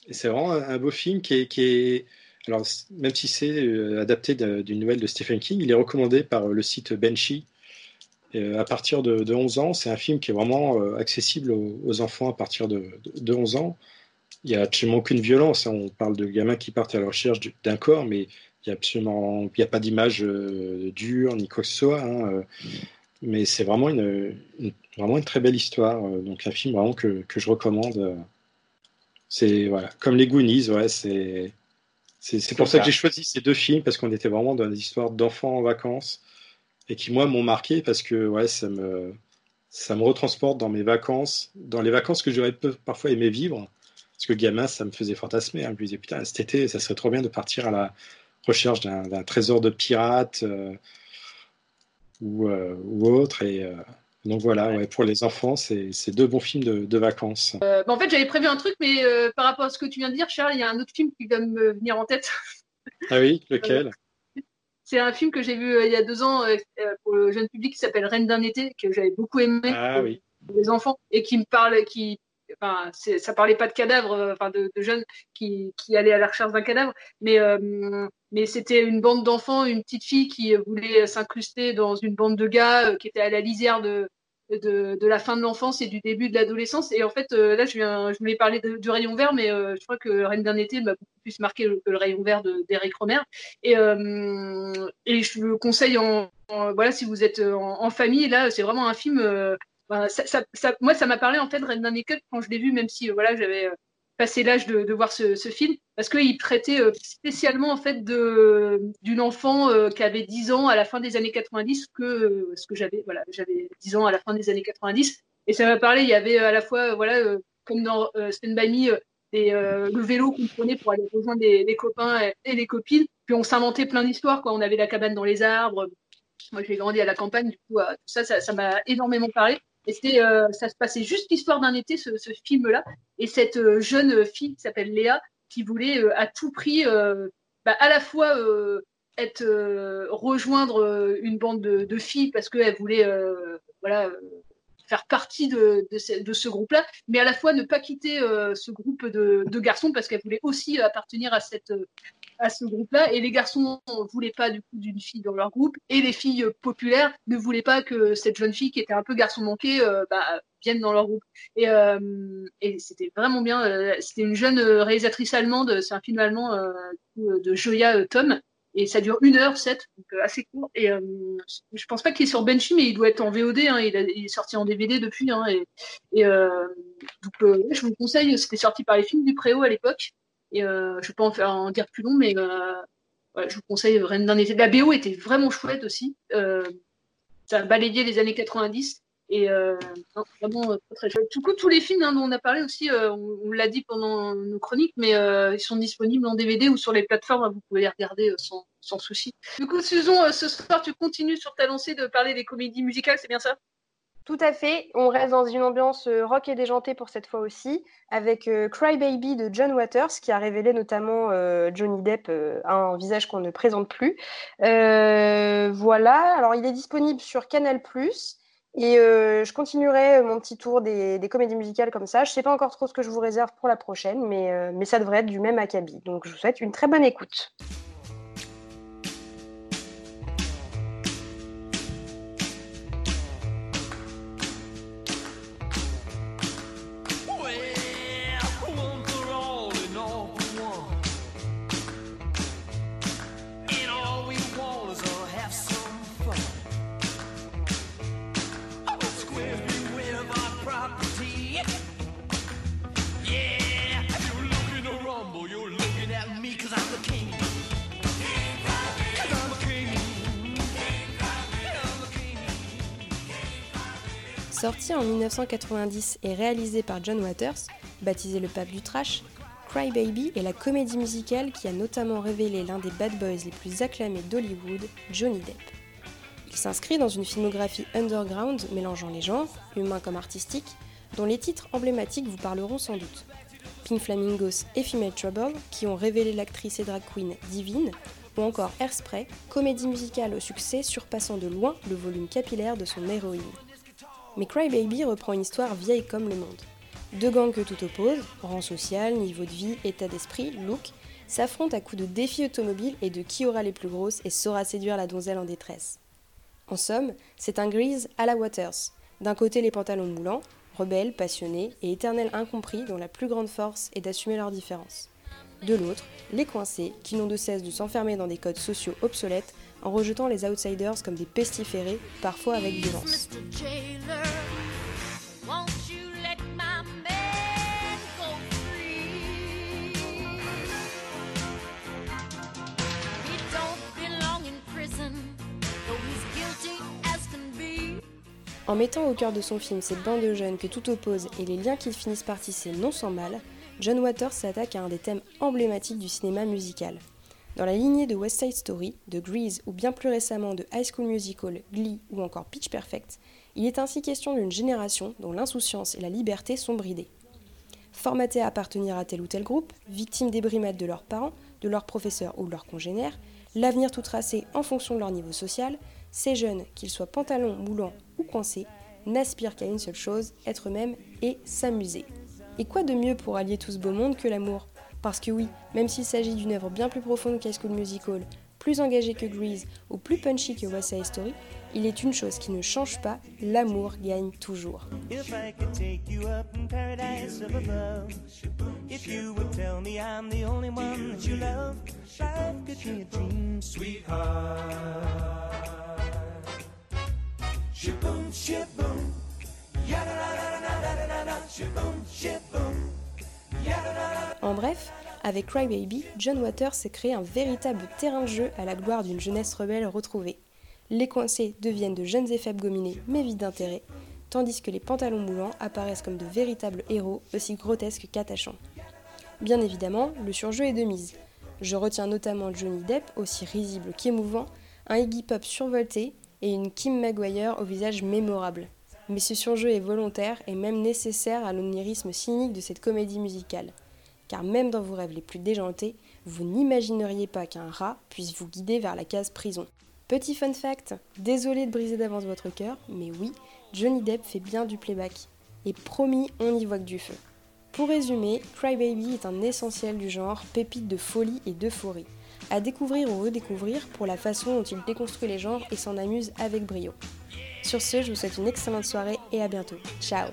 Et c'est vraiment un, un beau film qui est, qui est... Alors, même si c'est euh, adapté d'une nouvelle de Stephen King, il est recommandé par le site Benchy. Euh, à partir de, de 11 ans, c'est un film qui est vraiment accessible aux, aux enfants à partir de, de, de 11 ans. Il n'y a absolument aucune violence. hein. On parle de gamins qui partent à la recherche du- d'un corps, mais il n'y a absolument y a pas d'image euh, dure ni quoi que ce soit. hein, euh. Mais c'est vraiment une, une- vraiment une très belle histoire. euh, Donc un film vraiment que, que je recommande. C'est voilà, comme les Goonies, ouais, c'est c'est pour ça que j'ai choisi ces deux films parce qu'on était vraiment dans des histoires d'enfants en vacances et qui moi m'ont marqué parce que ouais, ça me ça me retransporte dans mes vacances, dans les vacances que j'aurais parfois aimé vivre. Parce que gamin, ça me faisait fantasmer. hein. Je me disais putain, cet été, ça serait trop bien de partir à la recherche d'un trésor de pirate euh, ou, euh, ou autre. Et euh, donc voilà, ouais, pour les enfants, c'est deux bons films de, de vacances. Bah, en fait, j'avais prévu un truc, mais par rapport à ce que tu viens de dire, Charles, il y a un autre film qui va me venir en tête. Ah oui, lequel? C'est un film que j'ai vu il y a deux ans pour le jeune public qui s'appelle Reine d'un été, que j'avais beaucoup aimé Ah oui. pour les enfants et qui me parle, qui, enfin, ça parlait pas de cadavres, euh, enfin de, jeunes qui, qui allaient à la recherche d'un cadavre, mais euh, mais c'était une bande d'enfants, une petite fille qui voulait s'incruster dans une bande de gars euh, qui étaient à la lisière de de, la fin de l'enfance et du début de l'adolescence. Et en fait, là, je, voulais parler de- du rayon vert, mais je crois que Reine d'un été m'a beaucoup plus marqué que le rayon vert de- d'Eric Romer. Et, et je le conseille en, voilà, si vous êtes en famille, là, c'est vraiment un film. Moi, ça m'a parlé en fait de été quand je l'ai vu, même si euh, voilà, j'avais euh, passé l'âge de, voir ce, film, parce qu'il traitait euh, spécialement en fait d'une enfant qui avait 10 ans à la fin des années 90 que ce que j'avais voilà j'avais 10 ans à la fin des années 90 et ça m'a parlé il y avait à la fois voilà comme dans Stand By Me le vélo qu'on prenait pour aller rejoindre les, copains et, et les copines puis on s'inventait plein d'histoires quoi. On avait la cabane dans les arbres. Moi j'ai grandi à la campagne du coup tout ça ça m'a énormément parlé euh, ça se passait juste l'histoire d'un été ce, ce film là et cette euh, jeune fille qui s'appelle Léa qui voulait euh, à tout prix bah, à la fois être rejoindre une bande de, filles parce qu'elle voulait voilà faire partie de, ce, groupe-là, mais à la fois ne pas quitter ce groupe de, garçons parce qu'elle voulait aussi appartenir à cette à ce groupe-là. Et les garçons ne voulaient pas du coup d'une fille dans leur groupe, et les filles populaires ne voulaient pas que cette jeune fille qui était un peu garçon manqué euh, bah, vienne dans leur groupe. Et, euh, c'était vraiment bien. euh, c'était une jeune réalisatrice allemande. C'est un film allemand de Joya Tom. Et ça dure une heure, sept, donc assez court. Et je pense pas qu'il est sur Benchy, mais il doit être en VOD. Hein, il, est sorti en DVD depuis. Hein, et donc, je vous le conseille. C'était sorti par les films du Préau à l'époque. Et euh, je vais pas en faire en dire plus long, mais euh, je vous conseille Reine d'un été. La BO était vraiment chouette aussi. Euh, ça a balayé les années 90. Et vraiment très, chouette. Du coup, tous les films hein, dont on a parlé aussi, on, l'a dit pendant nos chroniques, mais ils sont disponibles en DVD ou sur les plateformes. vous pouvez les regarder sans, sans souci. Du coup, Susan, ce soir, tu continues sur ta lancée de parler des comédies musicales, c'est bien ça? Tout à fait. On reste dans une ambiance euh, rock et déjantée pour cette fois aussi, avec euh, Cry Baby de John Waters, qui a révélé notamment euh, Johnny Depp un visage qu'on ne présente plus. Voilà. Alors, il est disponible sur Canal+. Et je continuerai mon petit tour des, des comédies musicales comme ça. Je ne sais pas encore trop ce que je vous réserve pour la prochaine, mais, mais ça devrait être du même acabit. Donc, je vous souhaite une très bonne écoute. Sorti en 1990 et réalisé par John Waters, baptisé le pape du trash, Cry Baby est la comédie musicale qui a notamment révélé l'un des bad boys les plus acclamés d'Hollywood, Johnny Depp. Il s'inscrit dans une filmographie underground mélangeant les genres, humains comme artistiques, dont les titres emblématiques vous parleront sans doute. Pink Flamingos et Female Trouble, qui ont révélé l'actrice et drag queen Divine, ou encore Airspray, comédie musicale au succès surpassant de loin le volume capillaire de son héroïne. Mais Cry Baby reprend une histoire vieille comme le monde. Deux gangs que tout oppose, rang social, niveau de vie, état d'esprit, look, s'affrontent à coups de défis automobiles et de qui aura les plus grosses et saura séduire la donzelle en détresse. En somme, c'est un Grease à la Waters. D'un côté les pantalons moulants, rebelles, passionnés et éternels incompris dont la plus grande force est d'assumer leurs différences. De l'autre, les coincés qui n'ont de cesse de s'enfermer dans des codes sociaux obsolètes en rejetant les outsiders comme des pestiférés, parfois avec violence. En mettant au cœur de son film cette bande de jeunes que tout oppose et les liens qu'ils finissent par tisser non sans mal, John Waters s'attaque à un des thèmes emblématiques du cinéma musical. Dans la lignée de West Side Story, de Grease ou bien plus récemment de High School Musical, Glee ou encore Pitch Perfect, il est ainsi question d'une génération dont l'insouciance et la liberté sont bridées. Formatés à appartenir à tel ou tel groupe, victimes des brimades de leurs parents, de leurs professeurs ou de leurs congénères, l'avenir tout tracé en fonction de leur niveau social, ces jeunes, qu'ils soient pantalons, moulants ou coincés, n'aspirent qu'à une seule chose, être eux-mêmes et s'amuser. Et quoi de mieux pour allier tout ce beau monde que l'amour? Parce que oui, même s'il s'agit d'une œuvre bien plus profonde qu'High School Musical, plus engagée que Grease ou plus punchy que West Side Story, il est une chose qui ne change pas, l'amour gagne toujours. En bref, avec Cry Baby, John Waters s'est créé un véritable terrain de jeu à la gloire d'une jeunesse rebelle retrouvée. Les coincés deviennent de jeunes et faibles gominés mais vides d'intérêt, tandis que les pantalons moulants apparaissent comme de véritables héros aussi grotesques qu'attachants. Bien évidemment, le surjeu est de mise. Je retiens notamment Johnny Depp, aussi risible qu'émouvant, un Iggy Pop survolté et une Kim Maguire au visage mémorable. Mais ce surjeu est volontaire et même nécessaire à l'onirisme cynique de cette comédie musicale. Car même dans vos rêves les plus déjantés, vous n'imagineriez pas qu'un rat puisse vous guider vers la case prison. Petit fun fact, désolé de briser d'avance votre cœur, mais oui, Johnny Depp fait bien du playback. Et promis, on n'y voit que du feu. Pour résumer, Crybaby est un essentiel du genre, pépite de folie et d'euphorie. À découvrir ou redécouvrir pour la façon dont il déconstruit les genres et s'en amuse avec brio. Sur ce, je vous souhaite une excellente soirée et à bientôt. Ciao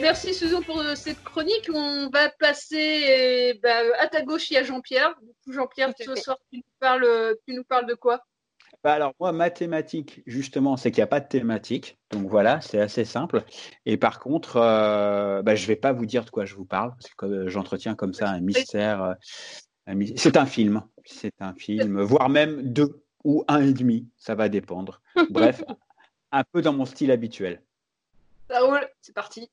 merci Suzo pour euh, cette chronique. On va passer euh, bah, à ta gauche, il y a Jean-Pierre. Jean-Pierre, ce soir, tu nous parles, euh, tu nous parles de quoi? Bah alors moi, mathématiques, justement, c'est qu'il n'y a pas de thématique. Donc voilà, c'est assez simple. Et par contre, euh, bah, je ne vais pas vous dire de quoi je vous parle, parce que euh, j'entretiens comme ça un mystère. euh, C'est un film. C'est un film, voire même deux ou un et demi, ça va dépendre. Bref, un peu dans mon style habituel. Ça roule, c'est parti.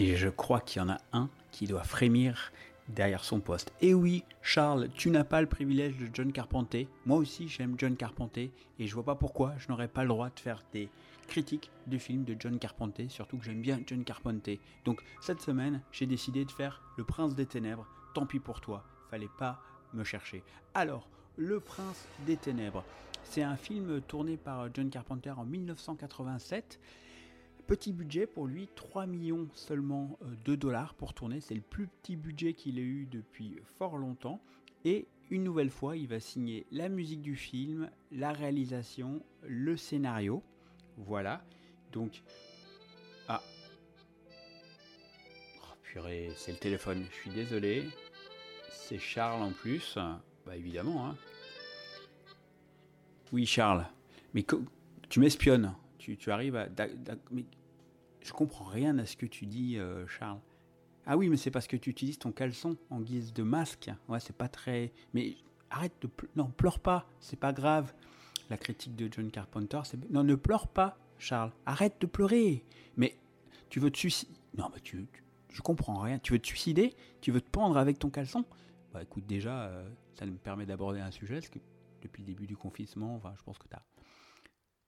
Et je crois qu'il y en a un qui doit frémir derrière son poste. Et oui, Charles, tu n'as pas le privilège de John Carpenter. Moi aussi, j'aime John Carpenter et je vois pas pourquoi je n'aurais pas le droit de faire des critiques du film de John Carpenter, surtout que j'aime bien John Carpenter. Donc cette semaine, j'ai décidé de faire Le Prince des Ténèbres. Tant pis pour toi, fallait pas me chercher. Alors, Le Prince des Ténèbres, c'est un film tourné par John Carpenter en 1987. Petit budget pour lui, 3 millions seulement euh, de dollars pour tourner. C'est le plus petit budget qu'il ait eu depuis fort longtemps. Et une nouvelle fois, il va signer la musique du film, la réalisation, le scénario. Voilà. Donc. Ah. Oh, purée, c'est le téléphone. Je suis désolé. C'est Charles en plus. Bah évidemment. Hein. Oui, Charles. Mais tu m'espionnes. Tu, arrives à. Je comprends rien à ce que tu dis, euh, Charles. Ah oui, mais c'est parce que tu utilises ton caleçon en guise de masque. Ouais, c'est pas très. Mais arrête de. ple- Non, pleure pas. C'est pas grave. La critique de John Carpenter, c'est. Non, ne pleure pas, Charles. Arrête de pleurer. Mais tu veux te suicider. Non, mais tu, Je comprends rien. Tu veux te suicider? Tu veux te pendre avec ton caleçon? Bah écoute, déjà, euh, ça me permet d'aborder un sujet. Parce que depuis le début du confinement, je pense que T'as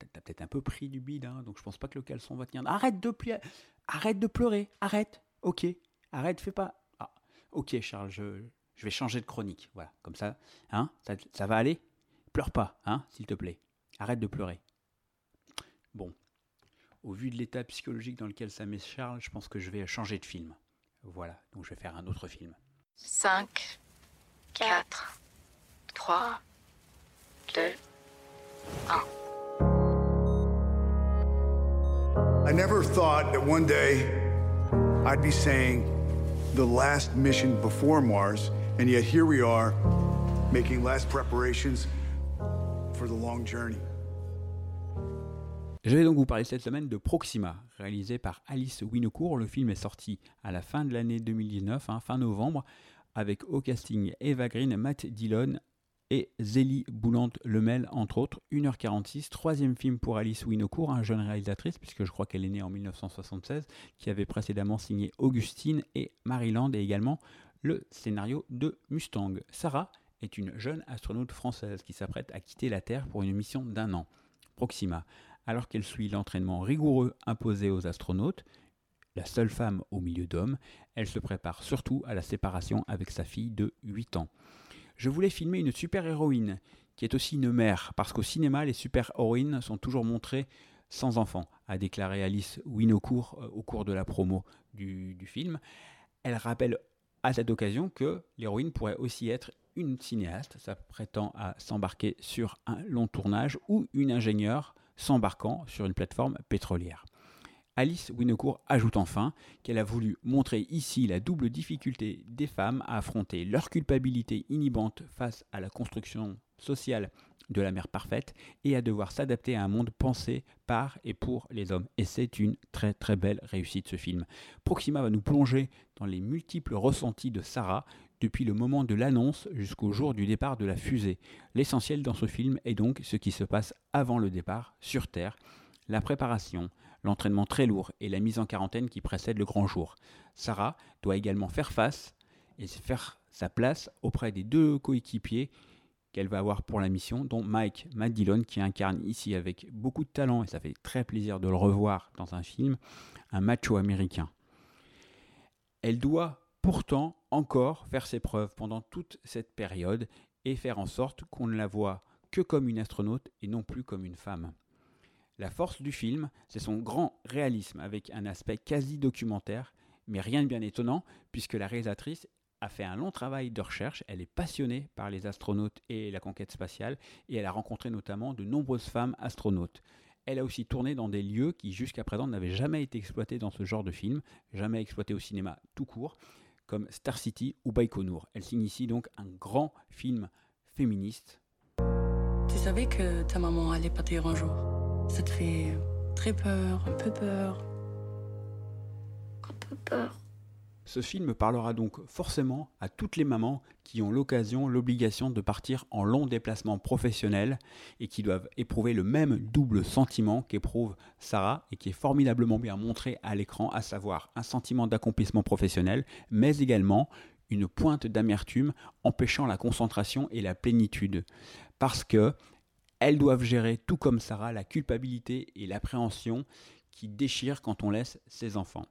t'as peut-être un peu pris du bide, hein, donc je pense pas que le caleçon va tenir. Arrête de plier, arrête de pleurer, arrête, ok, arrête, fais pas. Ah, ok, Charles, je, je vais changer de chronique, voilà, comme ça, hein, ça, ça va aller. Pleure pas, hein, s'il te plaît. Arrête de pleurer. Bon, au vu de l'état psychologique dans lequel ça met Charles, je pense que je vais changer de film. Voilà, donc je vais faire un autre film. 5, 4, 3, 2, 1. I never thought that one day I'd be saying the last mission before Mars, and yet here we are making last preparations for the long journey. Je vais donc vous parler cette semaine de Proxima, réalisé par Alice Winocourt. Le film est sorti à la fin de l'année 2019, hein, fin novembre, avec au casting Eva Green, Matt Dillon et Zélie Boulante-Lemel, entre autres. 1h46, troisième film pour Alice Winocourt, un jeune réalisatrice, puisque je crois qu'elle est née en 1976, qui avait précédemment signé Augustine et Maryland, et également le scénario de Mustang. Sarah est une jeune astronaute française qui s'apprête à quitter la Terre pour une mission d'un an. Proxima, alors qu'elle suit l'entraînement rigoureux imposé aux astronautes, la seule femme au milieu d'hommes, elle se prépare surtout à la séparation avec sa fille de 8 ans. Je voulais filmer une super-héroïne qui est aussi une mère, parce qu'au cinéma, les super-héroïnes sont toujours montrées sans enfant, a déclaré Alice Winocourt euh, au cours de la promo du, du film. Elle rappelle à cette occasion que l'héroïne pourrait aussi être une cinéaste s'apprêtant à s'embarquer sur un long tournage ou une ingénieure s'embarquant sur une plateforme pétrolière. Alice Winocourt ajoute enfin qu'elle a voulu montrer ici la double difficulté des femmes à affronter leur culpabilité inhibante face à la construction sociale de la mère parfaite et à devoir s'adapter à un monde pensé par et pour les hommes. Et c'est une très très belle réussite ce film. Proxima va nous plonger dans les multiples ressentis de Sarah depuis le moment de l'annonce jusqu'au jour du départ de la fusée. L'essentiel dans ce film est donc ce qui se passe avant le départ sur Terre, la préparation, l'entraînement très lourd et la mise en quarantaine qui précède le grand jour. Sarah doit également faire face et faire sa place auprès des deux coéquipiers qu'elle va avoir pour la mission, dont Mike Matt Dillon, qui incarne ici avec beaucoup de talent, et ça fait très plaisir de le revoir dans un film, un macho américain. Elle doit pourtant encore faire ses preuves pendant toute cette période et faire en sorte qu'on ne la voit que comme une astronaute et non plus comme une femme. La force du film, c'est son grand réalisme avec un aspect quasi documentaire, mais rien de bien étonnant puisque la réalisatrice a fait un long travail de recherche, elle est passionnée par les astronautes et la conquête spatiale, et elle a rencontré notamment de nombreuses femmes astronautes. Elle a aussi tourné dans des lieux qui jusqu'à présent n'avaient jamais été exploités dans ce genre de film, jamais exploités au cinéma tout court, comme Star City ou Baïkonour. Elle signe donc un grand film féministe. Tu savais que ta maman allait partir un jour? Ça te fait très peur, un peu peur. Un peu peur. Ce film parlera donc forcément à toutes les mamans qui ont l'occasion, l'obligation de partir en long déplacement professionnel et qui doivent éprouver le même double sentiment qu'éprouve Sarah et qui est formidablement bien montré à l'écran, à savoir un sentiment d'accomplissement professionnel, mais également une pointe d'amertume empêchant la concentration et la plénitude. Parce que elles doivent gérer, tout comme Sarah, la culpabilité et l'appréhension qui déchirent quand on laisse ses enfants.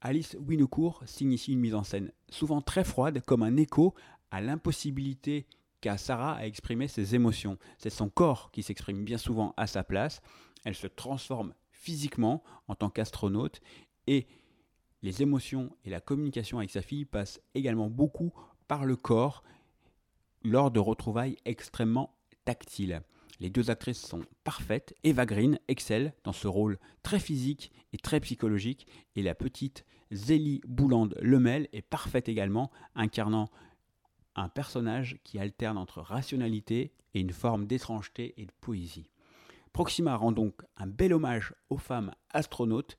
Alice Winocourt signe ici une mise en scène souvent très froide, comme un écho à l'impossibilité qu'a Sarah à exprimer ses émotions. C'est son corps qui s'exprime bien souvent à sa place. Elle se transforme physiquement en tant qu'astronaute et les émotions et la communication avec sa fille passent également beaucoup par le corps lors de retrouvailles extrêmement tactiles. Les deux actrices sont parfaites. Eva Green excelle dans ce rôle très physique et très psychologique. Et la petite Zélie Bouland-Lemel est parfaite également, incarnant un personnage qui alterne entre rationalité et une forme d'étrangeté et de poésie. Proxima rend donc un bel hommage aux femmes astronautes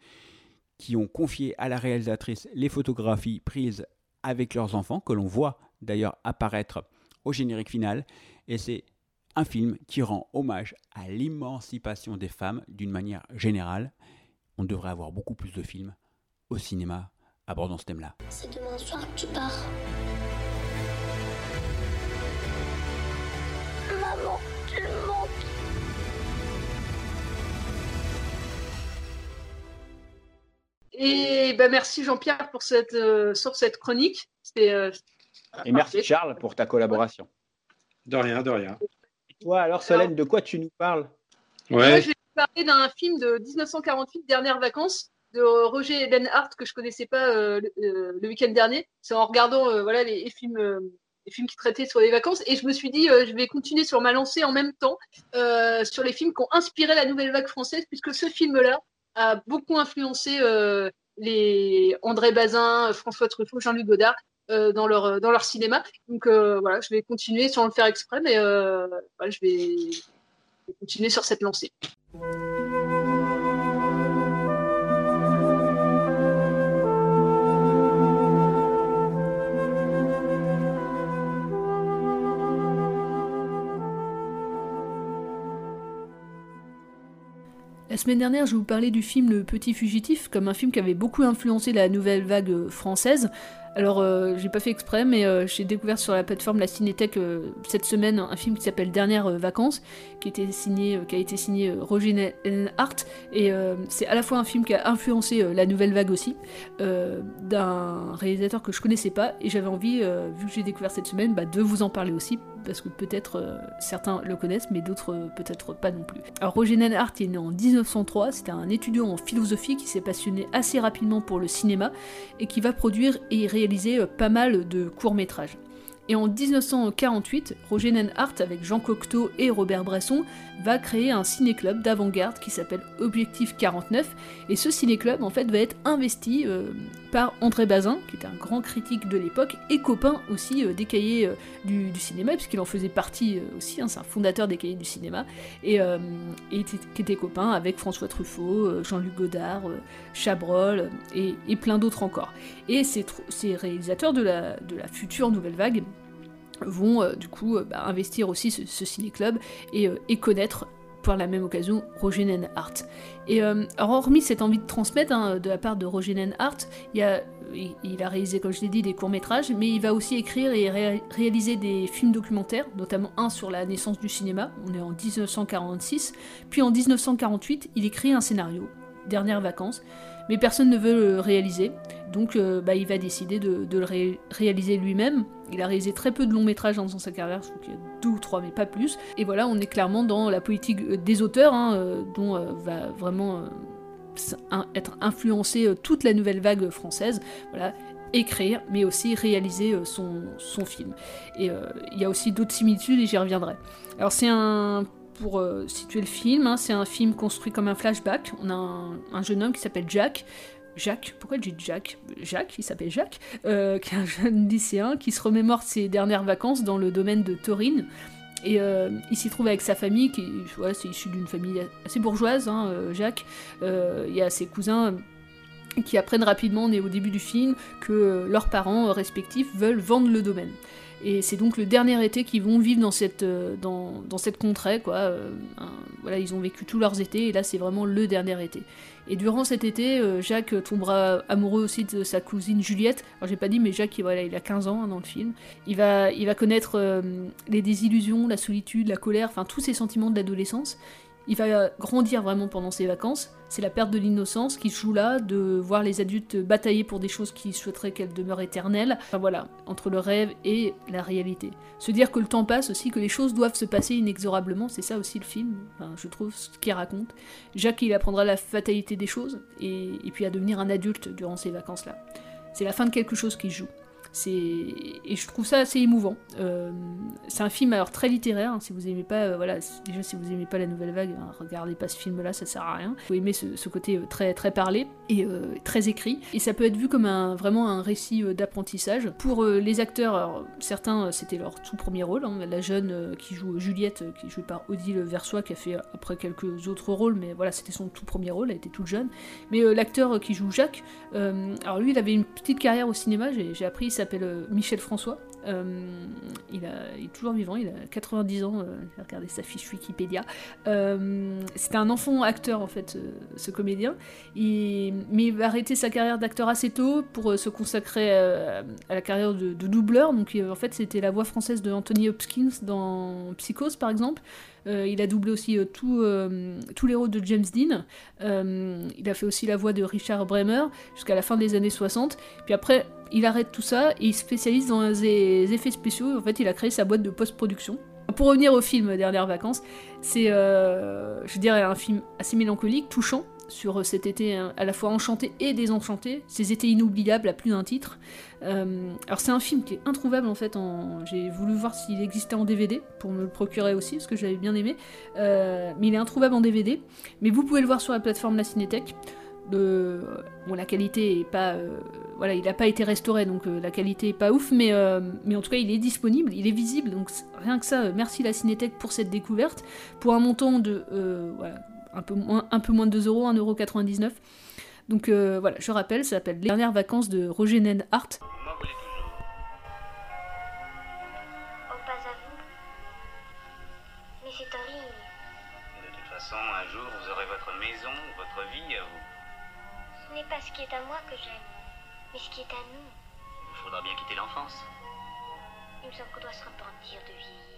qui ont confié à la réalisatrice les photographies prises avec leurs enfants, que l'on voit d'ailleurs apparaître au générique final. Et c'est un film qui rend hommage à l'émancipation des femmes d'une manière générale. On devrait avoir beaucoup plus de films au cinéma abordant ce thème-là. C'est demain soir que tu pars. Maman, tu me manques. Et ben merci Jean-Pierre pour cette, euh, sur cette chronique. Euh, Et merci Charles pour ta collaboration. De rien, de rien. Toi alors Solène, de quoi tu nous parles? Moi, je vais vous parler d'un film de 1948, Dernières vacances, de Roger Eden Hart, que je connaissais pas euh, le, euh, le week-end dernier. C'est en regardant euh, voilà, les, les films, euh, les films qui traitaient sur les vacances. Et je me suis dit, euh, je vais continuer sur ma lancée en même temps euh, sur les films qui ont inspiré la nouvelle vague française, puisque ce film-là a beaucoup influencé euh, les André Bazin, François Truffaut, Jean-Luc Godard. Euh, dans leur dans leur cinéma donc euh, voilà je vais continuer sans le faire exprès mais euh, je vais continuer sur cette lancée La semaine dernière, je vous parlais du film Le Petit Fugitif, comme un film qui avait beaucoup influencé la nouvelle vague euh, française. Alors, euh, j'ai pas fait exprès, mais euh, j'ai découvert sur la plateforme La Cinétech euh, cette semaine un film qui s'appelle Dernières vacances, qui, a été signé Roger Hart, et c'est à la fois un film qui a influencé la nouvelle vague aussi, d'un réalisateur que je connaissais pas, et j'avais envie, vu que j'ai découvert cette semaine, bah, de vous en parler aussi, parce que peut-être certains le connaissent, mais d'autres peut-être pas non plus. Alors Roger Hart est né en 1903, c'était un étudiant en philosophie qui s'est passionné assez rapidement pour le cinéma, et qui va produire et réaliser euh, pas mal de courts-métrages. Et en 1948, Roger Nenhardt, avec Jean Cocteau et Robert Bresson, va créer un ciné-club d'avant-garde qui s'appelle Objectif 49. Et ce ciné-club, en fait, va être investi euh, par André Bazin, qui était un grand critique de l'époque, et copain aussi euh, des cahiers du, cinéma, puisqu'il en faisait partie aussi, hein, c'est un fondateur des cahiers du cinéma, et, qui était copain avec François Truffaut, Jean-Luc Godard, Chabrol, et plein d'autres encore. Et ces, réalisateurs de la, future nouvelle vague vont euh, du coup euh, bah, investir aussi ce, ciné-club et, euh, connaître par la même occasion Roger Nenhardt. Et alors hormis cette envie de transmettre hein, de la part de Roger Nenhardt, il, a, a réalisé, comme je l'ai dit, des courts-métrages, mais il va aussi écrire et ré- réaliser des films documentaires, notamment un sur la naissance du cinéma, on est en 1946, puis en 1948, il écrit un scénario, Dernières vacances, mais personne ne veut le réaliser, donc euh, bah, il va décider de, le ré- réaliser lui-même. Il a réalisé très peu de longs métrages dans sa carrière, je crois qu'il y a deux ou trois, mais pas plus. Et voilà, on est clairement dans la politique euh, des auteurs, hein, euh, dont va vraiment être influencée toute la nouvelle vague française. Voilà, écrire, mais aussi réaliser son, film. Et il y a aussi d'autres similitudes, et j'y reviendrai. Alors c'est un pour situer le film, hein, c'est un film construit comme un flashback. On a un jeune homme qui s'appelle Jack. Jacques, pourquoi j'ai dit Jack Jacques, il s'appelle Jacques, euh, qui est un jeune lycéen qui se remémore ses dernières vacances dans le domaine de Taurine. Et euh, il s'y trouve avec sa famille, qui ouais, c'est issu d'une famille assez bourgeoise, hein, euh, Jacques. Il y a ses cousins qui apprennent rapidement, on est au début du film, que leurs parents respectifs veulent vendre le domaine. Et c'est donc le dernier été qu'ils vont vivre dans cette, dans, dans cette contrée, quoi. voilà, ils ont vécu tous leurs étés, et là c'est vraiment le dernier été. Et durant cet été, euh, Jacques tombera amoureux aussi de sa cousine Juliette. Alors j'ai pas dit, mais Jacques, il- voilà, il a 15 ans hein, dans le film. Il va, il va connaître euh, les désillusions, la solitude, la colère, enfin tous ces sentiments de l'adolescence. Il va grandir vraiment pendant ses vacances. C'est la perte de l'innocence qui joue là, de voir les adultes batailler pour des choses qui souhaiteraient qu'elles demeurent éternelles. Enfin voilà, entre le rêve et la réalité. Se dire que le temps passe aussi, que les choses doivent se passer inexorablement, c'est ça aussi le film, enfin, je trouve, ce qu'il raconte. Jacques, il apprendra la fatalité des choses, et, et puis à devenir un adulte durant ces vacances-là. C'est la fin de quelque chose qui joue. Et je trouve ça assez émouvant. Euh, c'est un film alors très littéraire. hein, si vous aimez pas, euh, voilà, déjà si vous aimez pas la nouvelle vague, hein, regardez pas ce film-là, ça sert à rien. Vous aimez ce, côté euh, très très parlé et très écrit. Et ça peut être vu comme un vraiment un récit d'apprentissage pour les acteurs. Certains c'était leur tout premier rôle. hein, la jeune qui joue Juliette, qui est jouée par Odile Versois, qui a fait après quelques autres rôles, mais voilà, c'était son tout premier rôle. Elle était toute jeune. Mais l'acteur qui joue Jacques, alors lui, il avait une petite carrière au cinéma. J'ai appris, il s'appelle euh, Michel François. Euh, il, est toujours vivant, il a 90 ans. euh, sa fiche Wikipédia. Euh, C'était un enfant acteur en fait, ce comédien. Il- mais il va arrêter sa carrière d'acteur assez tôt pour se consacrer à la carrière de, de doubleur. Donc en fait, c'était la voix française de Anthony Hopkins dans Psychose par exemple. Euh, il a doublé aussi euh, tout, euh, tous les rôles de James Dean. Il a fait aussi la voix de Richard Bremer jusqu'à la fin des années 60. Puis après, il arrête tout ça et il se spécialise dans les effets spéciaux. En fait, il a créé sa boîte de post-production. Pour revenir au film Dernières vacances, c'est, un film assez mélancolique, touchant, sur cet été hein, à la fois enchanté et désenchanté, ces étés inoubliables à plus d'un titre. Euh, alors c'est un film qui est introuvable en fait, en... j'ai voulu voir s'il existait en DVD pour me le procurer aussi parce que j'avais bien aimé, Euh, mais il est introuvable en DVD, mais vous pouvez le voir sur la plateforme La Cinétech. Bon, la qualité est pas, euh, voilà, il n'a pas été restauré, donc euh, la qualité est pas ouf, mais, euh, en tout cas il est disponible, il est visible, donc rien que ça, euh, merci la Cinétech pour cette découverte, pour un montant de, euh, voilà, un peu moins, un peu moins de 2 euros, 1,99€. Donc euh, voilà, je rappelle, ça s'appelle Les dernières vacances de Roger Nenhardt. Oh, pas à vous. Mais c'est horrible. De toute façon, un jour, vous aurez votre maison, votre vie à vous. Ce n'est pas ce qui est à moi que j'aime, mais ce qui est à nous. Il faudra bien quitter l'enfance. Il me semble qu'on doit se repentir de vieillir.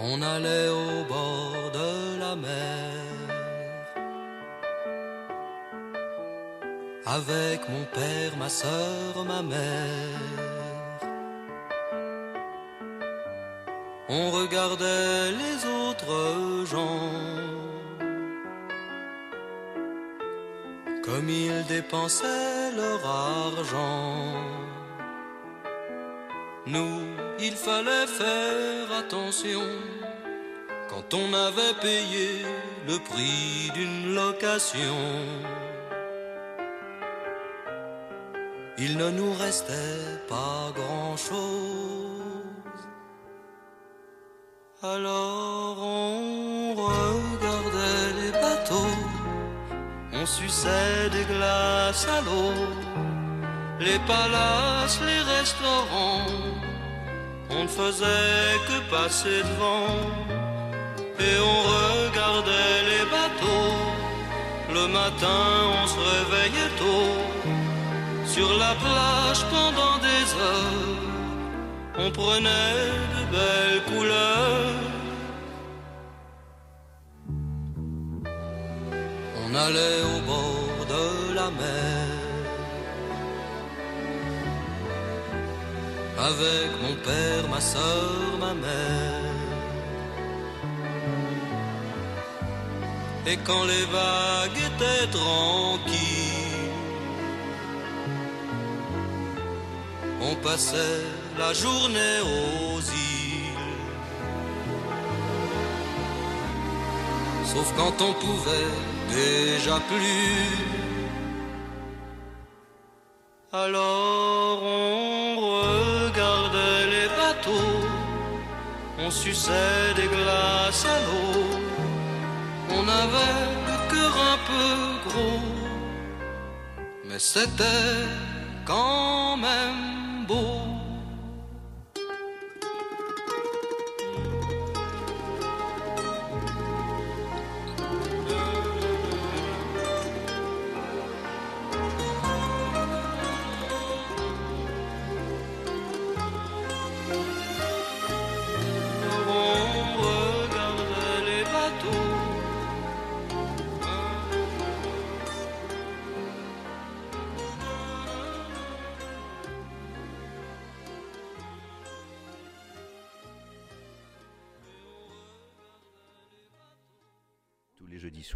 On allait au bord de la mer avec mon père, ma sœur, ma mère. On regardait les autres gens comme ils dépensaient leur argent. Nous, il fallait faire attention quand on avait payé le prix d'une location. Il ne nous restait pas grand-chose. Alors on regardait les bateaux, on suçait des glaces à l'eau, les palaces, les restaurants, on ne faisait que passer devant et on regardait les bateaux. Le matin, on se réveillait tôt sur la plage pendant des heures. On prenait de belles couleurs. On allait au bord de la mer. Avec mon père, ma soeur, ma mère. Et quand les vagues étaient tranquilles, on passait la journée aux îles. Sauf quand on pouvait déjà plus. Alors on on suçait des glaces à l'eau. On avait le cœur un peu gros, mais c'était quand même beau.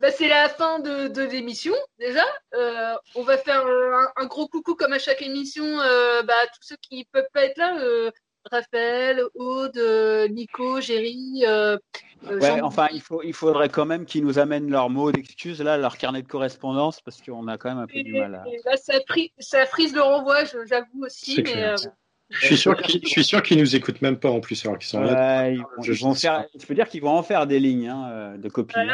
Bah, c'est la fin de, de l'émission déjà. Euh, on va faire un, un gros coucou comme à chaque émission euh, bah, à tous ceux qui peuvent pas être là. euh, Raphaël, Aude, Nico, Géry. Ouais, enfin, il, faut, il faudrait quand même qu'ils nous amènent leurs mots d'excuses, là, leur carnet de correspondance, parce qu'on a quand même un peu du mal à. Et là, ça, fri- ça frise le renvoi, je- j'avoue aussi. Mais, euh, Je suis sûr qu'ils je suis sûr qu'ils nous écoutent même pas en plus, alors qu'ils sont là. Ils vont- ils vont faire, je peux dire qu'ils vont en faire des lignes hein, de copies. hein.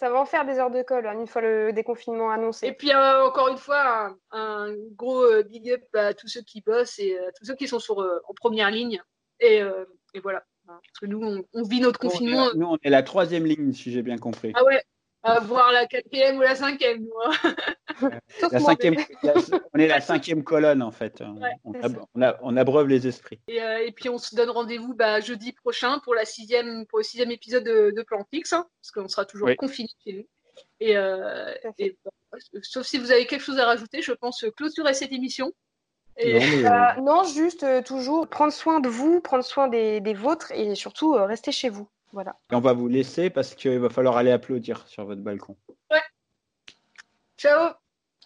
Ça va en faire des heures de colle hein, une fois le déconfinement annoncé. Et puis euh, encore une fois, un, un gros euh, big up à tous ceux qui bossent et à tous ceux qui sont sur, euh, en première ligne. Et, euh, et voilà. Parce que nous, on, on vit notre confinement. Nous, on est la troisième ligne, si j'ai bien compris. Ah ouais, à voir la quatrième ou la cinquième. hein. La cinquième, la- on est la cinquième colonne, en fait. On, c'est ab- ça. on a- on abreuve les esprits. Et, euh, et puis on se donne rendez-vous bah, jeudi prochain pour, la sixième, pour le sixième épisode de, de Plan Fixe, hein, parce qu'on sera toujours Oui. confinés chez nous. Et, euh, et, bah, sauf si vous avez quelque chose à rajouter, je pense clôturer cette émission. Et, Euh, non, juste euh, toujours prendre soin de vous, prendre soin des, des vôtres et surtout euh, rester chez vous. Voilà. Et on va vous laisser parce qu'il va falloir aller applaudir sur votre balcon. Ciao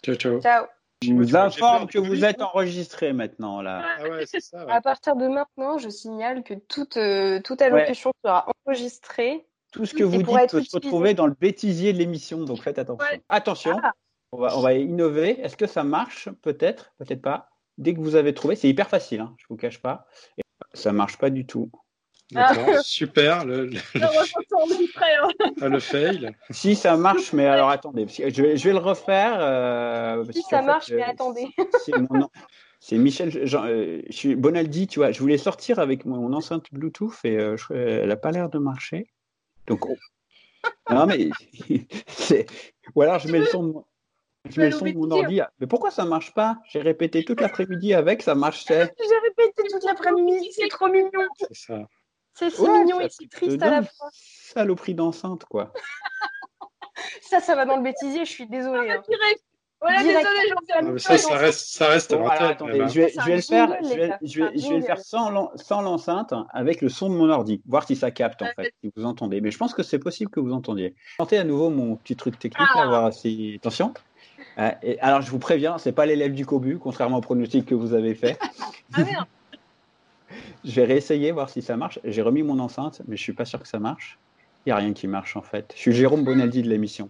Ciao, ciao. Ciao. Je vous informe que vous êtes enregistré maintenant, là. Ah ouais, c'est ça. À partir de maintenant, je signale que toute, euh, toute allocution sera enregistrée. Tout ce que vous dites peut se retrouver dans le bêtisier de l'émission, donc faites attention. Attention, Ah. on, va, on va innover. Est-ce que ça marche Peut-être, peut-être pas. Dès que vous avez trouvé, c'est hyper facile, hein, je vous cache pas. Et ça marche pas du tout. D'accord, Ah. super. Le, le, hein. ah, le fail. Si ça marche, mais alors attendez, je vais, je vais le refaire. euh, Si ça marche, euh, mais attendez. c'est mon nom. C'est Michel Jean- euh, je suis Bonaldi, tu vois. Je voulais sortir avec mon enceinte Bluetooth et euh, je- elle n'a pas l'air de marcher. Donc, on- non mais c'est- ou alors je mets le son de moi. Je mets le son de mon ordi. Mais pourquoi ça marche pas? J'ai répété toute l'après-midi avec, ça marchait. J'ai répété toute l'après-midi, c'est trop mignon. C'est ça. C'est si Ouais, mignon et si te triste à la fois. Saloperie d'enceinte, quoi. Ça, ça va dans le bêtisier, je suis désolée. hein. Voilà, Direct. désolé, j'en fais mais ça, ça reste, ça reste Bon, en alors, tête. attendez, même, hein. je vais, je le faire, jingle, je les vais, gars, je vais, c'est un je vais le faire jingle. sans, l'en- sans l'enceinte, avec le son de mon ordi, voir si ça capte en fait, si vous entendez. Mais je pense que c'est possible que vous entendiez. Tentez à nouveau mon petit truc technique, Ah. voir si. Attention. Euh, et alors je vous préviens, c'est pas l'élève du Cobu, contrairement au pronostic que vous avez fait. Ah merde. Je vais voir si ça marche. J'ai remis mon enceinte, mais je suis pas sûr que ça marche. Il n'y a rien qui marche en fait. Je suis Jérôme Bonaldi de l'émission.